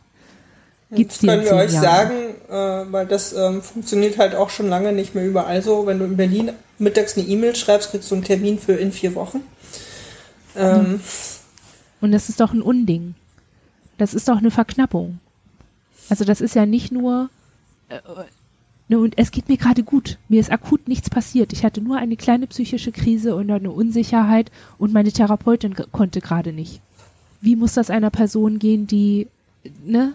gibt's die können wir euch Jahren? sagen, äh, weil das ähm, funktioniert halt auch schon lange nicht mehr überall so. Wenn du in Berlin mittags eine E-Mail schreibst, kriegst du einen Termin für in vier Wochen. Ähm, und das ist doch ein Unding. Das ist doch eine Verknappung. Also das ist ja nicht nur äh, Ne, und es geht mir gerade gut. Mir ist akut nichts passiert. Ich hatte nur eine kleine psychische Krise und eine Unsicherheit und meine Therapeutin konnte gerade nicht. Wie muss das einer Person gehen, die, ne,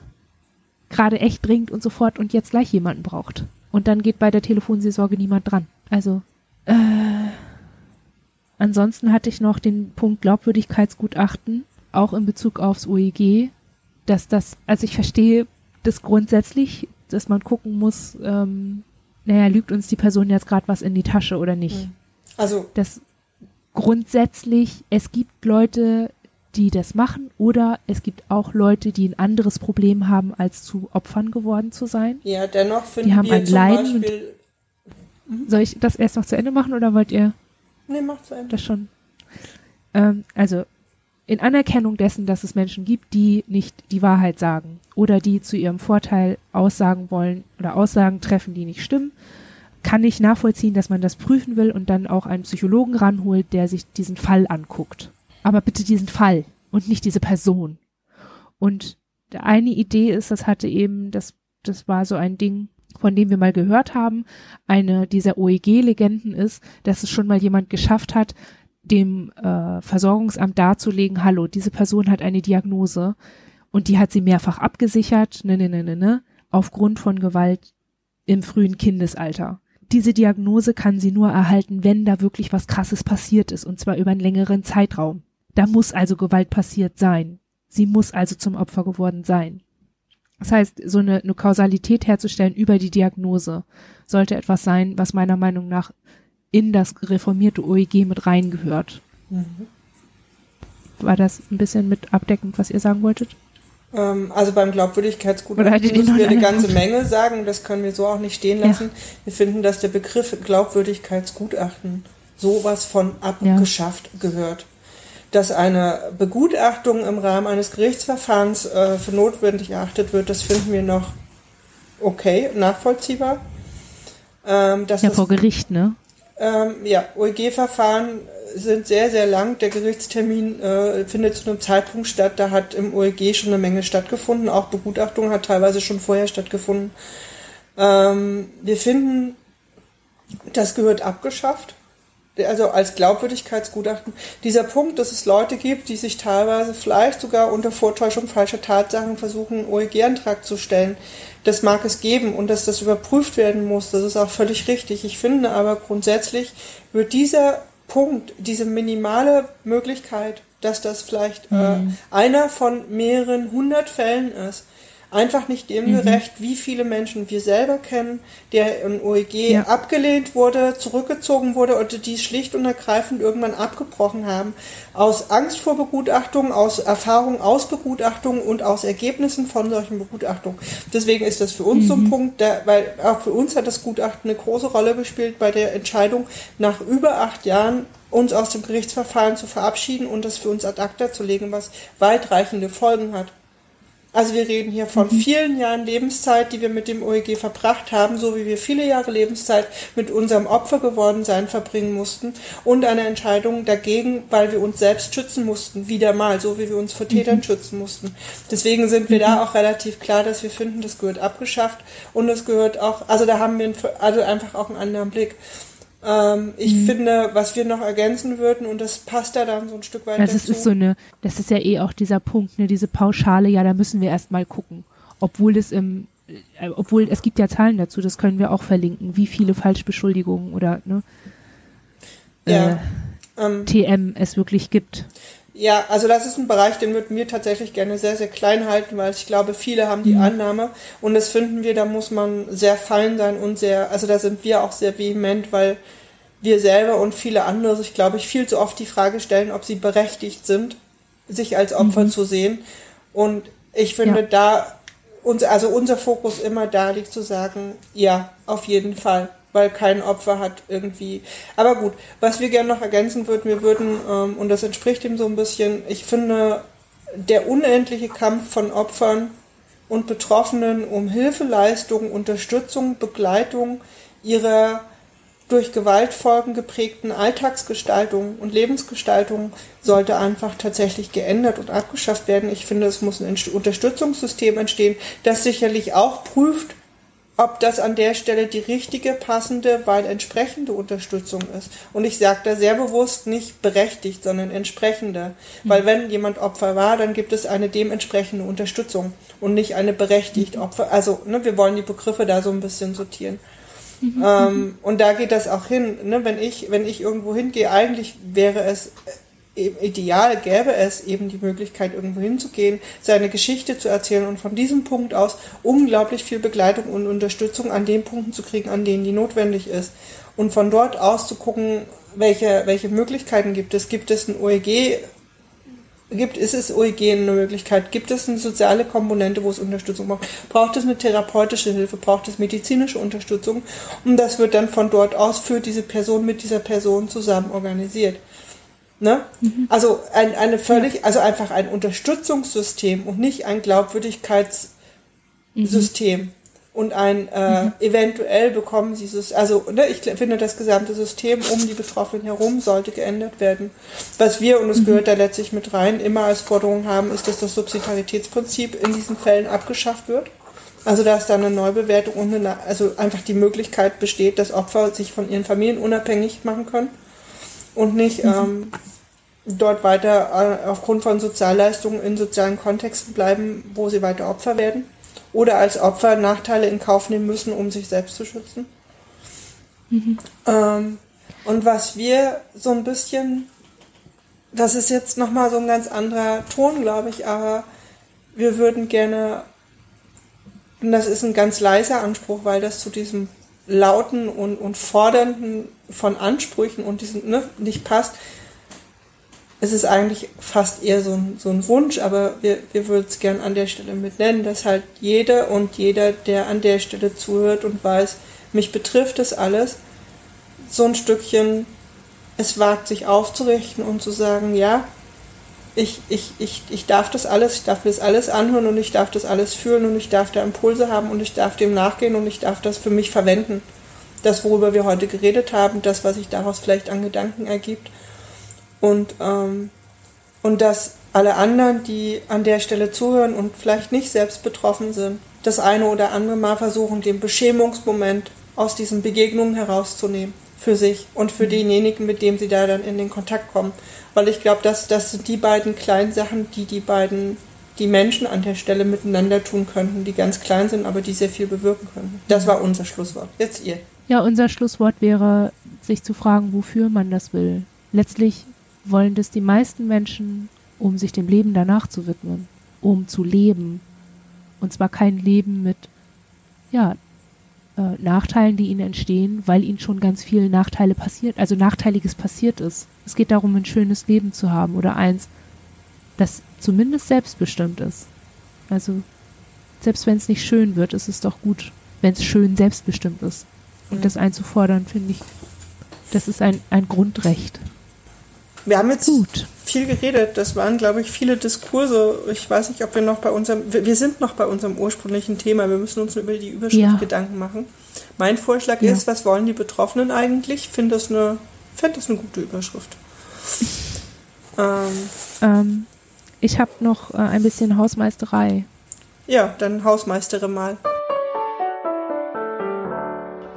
gerade echt dringend und sofort und jetzt gleich jemanden braucht? Und dann geht bei der Telefonseelsorge niemand dran. Also, äh, ansonsten hatte ich noch den Punkt Glaubwürdigkeitsgutachten, auch in Bezug aufs OEG, dass das, also ich verstehe das grundsätzlich, dass man gucken muss, ähm, naja, lügt uns die Person jetzt gerade was in die Tasche oder nicht. Hm. Also. Das grundsätzlich, es gibt Leute, die das machen oder es gibt auch Leute, die ein anderes Problem haben, als zu Opfern geworden zu sein. Ja, dennoch finden die haben wir ein Leiden. Beispiel mhm. Soll ich das erst noch zu Ende machen oder wollt ihr? Nee, macht zu Ende. Das schon. Ähm, also in Anerkennung dessen, dass es Menschen gibt, die nicht die Wahrheit sagen oder die zu ihrem Vorteil Aussagen wollen oder Aussagen treffen, die nicht stimmen, kann ich nachvollziehen, dass man das prüfen will und dann auch einen Psychologen ranholt, der sich diesen Fall anguckt. Aber bitte diesen Fall und nicht diese Person. Und eine Idee ist, das hatte eben, das, das war so ein Ding, von dem wir mal gehört haben, eine dieser OEG-Legenden ist, dass es schon mal jemand geschafft hat, dem äh, Versorgungsamt darzulegen, hallo, diese Person hat eine Diagnose und die hat sie mehrfach abgesichert, ne, ne, ne, ne, ne, aufgrund von Gewalt im frühen Kindesalter. Diese Diagnose kann sie nur erhalten, wenn da wirklich was Krasses passiert ist, und zwar über einen längeren Zeitraum. Da muss also Gewalt passiert sein. Sie muss also zum Opfer geworden sein. Das heißt, so eine, eine Kausalität herzustellen über die Diagnose sollte etwas sein, was meiner Meinung nach in das reformierte OEG mit reingehört. Mhm. War das ein bisschen mit abdeckend, was ihr sagen wolltet? Ähm, also beim Glaubwürdigkeitsgutachten müssen wir eine ganze Menge sagen, das können wir so auch nicht stehen lassen. Ja. Wir finden, dass der Begriff Glaubwürdigkeitsgutachten sowas von abgeschafft ja. gehört. Dass eine Begutachtung im Rahmen eines Gerichtsverfahrens äh, für notwendig erachtet wird, das finden wir noch okay, nachvollziehbar. Ähm, ja, vor Gericht, ne? Ähm, ja, OEG-Verfahren sind sehr, sehr lang. Der Gerichtstermin äh, findet zu einem Zeitpunkt statt, da hat im OEG schon eine Menge stattgefunden. Auch Begutachtung hat teilweise schon vorher stattgefunden. Ähm, wir finden, das gehört abgeschafft. Also als Glaubwürdigkeitsgutachten. Dieser Punkt, dass es Leute gibt, die sich teilweise vielleicht sogar unter Vortäuschung falscher Tatsachen versuchen, einen OEG-Antrag zu stellen, das mag es geben und dass das überprüft werden muss, das ist auch völlig richtig. Ich finde aber grundsätzlich wird dieser Punkt, diese minimale Möglichkeit, dass das vielleicht äh, mhm. äh, einer von mehreren hundert Fällen ist, einfach nicht dem mhm. gerecht, wie viele Menschen wir selber kennen, der im OEG ja. abgelehnt wurde, zurückgezogen wurde oder die schlicht und ergreifend irgendwann abgebrochen haben. Aus Angst vor Begutachtung, aus Erfahrung aus Begutachtung und aus Ergebnissen von solchen Begutachtungen. Deswegen ist das für uns mhm. so ein mhm. Punkt, der, weil auch für uns hat das Gutachten eine große Rolle gespielt bei der Entscheidung, nach über acht Jahren uns aus dem Gerichtsverfahren zu verabschieden und das für uns ad acta zu legen, was weitreichende Folgen hat. Also wir reden hier von mhm. vielen Jahren Lebenszeit, die wir mit dem OEG verbracht haben, so wie wir viele Jahre Lebenszeit mit unserem Opfer geworden sein verbringen mussten und eine Entscheidung dagegen, weil wir uns selbst schützen mussten, wieder mal, so wie wir uns vor Tätern mhm. schützen mussten. Deswegen sind wir mhm. da auch relativ klar, dass wir finden, das gehört abgeschafft und es gehört auch, also da haben wir also einfach auch einen anderen Blick. Ähm, ich mhm. finde, was wir noch ergänzen würden, und das passt da dann so ein Stück weit also dazu. ist so eine, das ist ja eh auch dieser Punkt, ne, diese Pauschale, ja, da müssen wir erst mal gucken. Obwohl es im, äh, obwohl es gibt ja Zahlen dazu, das können wir auch verlinken, wie viele Falschbeschuldigungen oder ne, ja, äh, ähm, TM es wirklich gibt. Ja, also das ist ein Bereich, den würden wir tatsächlich gerne sehr, sehr klein halten, weil ich glaube, viele haben die mhm. Annahme und das finden wir, da muss man sehr fein sein und sehr, also da sind wir auch sehr vehement, weil wir selber und viele andere sich, glaube ich, viel zu oft die Frage stellen, ob sie berechtigt sind, sich als Opfer mhm. zu sehen. Und ich finde ja. da, uns, also unser Fokus immer da liegt zu sagen, ja, auf jeden Fall weil kein Opfer hat irgendwie. Aber gut, was wir gerne noch ergänzen würden, wir würden, ähm, und das entspricht dem so ein bisschen, ich finde, der unendliche Kampf von Opfern und Betroffenen um Hilfeleistung, Unterstützung, Begleitung ihrer durch Gewaltfolgen geprägten Alltagsgestaltung und Lebensgestaltung sollte einfach tatsächlich geändert und abgeschafft werden. Ich finde, es muss ein Unterstützungssystem entstehen, das sicherlich auch prüft, ob das an der Stelle die richtige, passende, weil entsprechende Unterstützung ist. Und ich sage da sehr bewusst nicht berechtigt, sondern entsprechende. Mhm. Weil wenn jemand Opfer war, dann gibt es eine dementsprechende Unterstützung und nicht eine berechtigt mhm. Opfer. Also ne, wir wollen die Begriffe da so ein bisschen sortieren. Mhm. Ähm, und da geht das auch hin. Ne? Wenn ich, wenn ich irgendwo hingehe, eigentlich wäre es ideal gäbe es eben die Möglichkeit, irgendwo hinzugehen, seine Geschichte zu erzählen und von diesem Punkt aus unglaublich viel Begleitung und Unterstützung an den Punkten zu kriegen, an denen die notwendig ist. Und von dort aus zu gucken, welche, welche Möglichkeiten gibt es. Gibt es ein OEG? Gibt, ist es OEG eine Möglichkeit? Gibt es eine soziale Komponente, wo es Unterstützung braucht? Braucht es eine therapeutische Hilfe? Braucht es medizinische Unterstützung? Und das wird dann von dort aus für diese Person mit dieser Person zusammen organisiert. Ne? Mhm. Also ein, eine völlig, also einfach ein Unterstützungssystem und nicht ein Glaubwürdigkeitssystem. Mhm. Und ein äh, mhm. eventuell bekommen sie es, also ne, ich finde, das gesamte System um die Betroffenen herum sollte geändert werden. Was wir, und es mhm. gehört da letztlich mit rein, immer als Forderung haben, ist, dass das Subsidiaritätsprinzip in diesen Fällen abgeschafft wird. Also dass da eine Neubewertung und eine, also einfach die Möglichkeit besteht, dass Opfer sich von ihren Familien unabhängig machen können und nicht ähm, dort weiter äh, aufgrund von Sozialleistungen in sozialen Kontexten bleiben, wo sie weiter Opfer werden oder als Opfer Nachteile in Kauf nehmen müssen, um sich selbst zu schützen. Mhm. Ähm, und was wir so ein bisschen, das ist jetzt nochmal so ein ganz anderer Ton, glaube ich, aber wir würden gerne, und das ist ein ganz leiser Anspruch, weil das zu diesem lauten und, und fordernden von Ansprüchen und diesen ne, nicht passt, es ist eigentlich fast eher so ein, so ein Wunsch, aber wir, wir würden es gern an der Stelle mit nennen, dass halt jeder und jeder, der an der Stelle zuhört und weiß, mich betrifft das alles, so ein Stückchen es wagt, sich aufzurichten und zu sagen, ja, ich, ich, ich, ich darf das alles, ich darf das alles anhören und ich darf das alles fühlen und ich darf da Impulse haben und ich darf dem nachgehen und ich darf das für mich verwenden. Das, worüber wir heute geredet haben, das, was sich daraus vielleicht an Gedanken ergibt und, ähm, und dass alle anderen, die an der Stelle zuhören und vielleicht nicht selbst betroffen sind, das eine oder andere Mal versuchen, den Beschämungsmoment aus diesen Begegnungen herauszunehmen für sich und für denjenigen, mit dem sie da dann in den Kontakt kommen. Weil ich glaube, dass das sind die beiden kleinen Sachen, die die beiden, die Menschen an der Stelle miteinander tun könnten, die ganz klein sind, aber die sehr viel bewirken könnten. Das war unser Schlusswort. Jetzt ihr. Ja, unser Schlusswort wäre, sich zu fragen, wofür man das will. Letztlich wollen das die meisten Menschen, um sich dem Leben danach zu widmen, um zu leben. Und zwar kein Leben mit, ja, äh, Nachteilen, die ihnen entstehen, weil ihnen schon ganz viele Nachteile passiert, also Nachteiliges passiert ist. Es geht darum, ein schönes Leben zu haben oder eins, das zumindest selbstbestimmt ist. Also, selbst wenn es nicht schön wird, ist es doch gut, wenn es schön selbstbestimmt ist. Und das einzufordern, finde ich, das ist ein, ein Grundrecht. Wir haben jetzt Gut. viel geredet. Das waren, glaube ich, viele Diskurse. Ich weiß nicht, ob wir noch bei unserem, wir sind noch bei unserem ursprünglichen Thema. Wir müssen uns über die Überschrift ja. Gedanken machen. Mein Vorschlag ja. ist, was wollen die Betroffenen eigentlich? Ich finde das eine, finde das eine gute Überschrift. ähm, ähm, ich habe noch äh, ein bisschen Hausmeisterei. Ja, dann hausmeistere mal.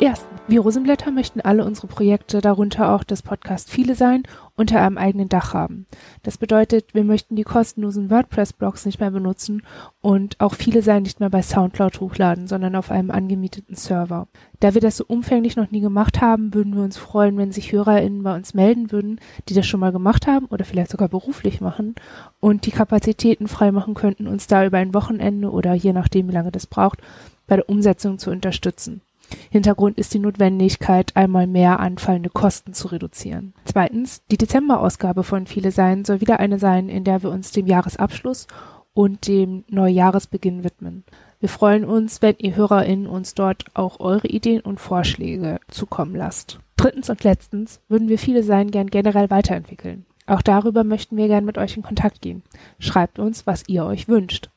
Erstens. Wir Rosenblätter möchten alle unsere Projekte, darunter auch das Podcast Viele sein, unter einem eigenen Dach haben. Das bedeutet, wir möchten die kostenlosen WordPress-Blogs nicht mehr benutzen und auch Viele sein nicht mehr bei Soundcloud hochladen, sondern auf einem angemieteten Server. Da wir das so umfänglich noch nie gemacht haben, würden wir uns freuen, wenn sich HörerInnen bei uns melden würden, die das schon mal gemacht haben oder vielleicht sogar beruflich machen und die Kapazitäten freimachen könnten, uns da über ein Wochenende oder je nachdem, wie lange das braucht, bei der Umsetzung zu unterstützen. Hintergrund ist die Notwendigkeit, einmal mehr anfallende Kosten zu reduzieren. Zweitens, die Dezemberausgabe von Viele Sein soll wieder eine sein, in der wir uns dem Jahresabschluss und dem Neujahresbeginn widmen. Wir freuen uns, wenn ihr HörerInnen uns dort auch eure Ideen und Vorschläge zukommen lasst. Drittens und letztens würden wir Viele Sein gern generell weiterentwickeln. Auch darüber möchten wir gern mit euch in Kontakt gehen. Schreibt uns, was ihr euch wünscht.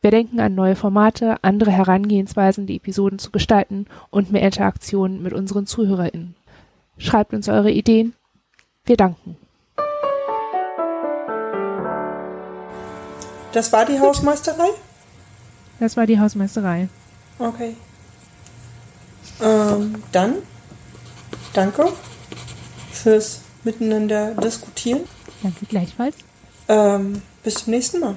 Wir denken an neue Formate, andere Herangehensweisen, die Episoden zu gestalten und mehr Interaktionen mit unseren ZuhörerInnen. Schreibt uns eure Ideen. Wir danken. Das war die Hausmeisterei? Das war die Hausmeisterei. Okay. Ähm, dann danke fürs Miteinander diskutieren. Danke gleichfalls. Ähm, bis zum nächsten Mal.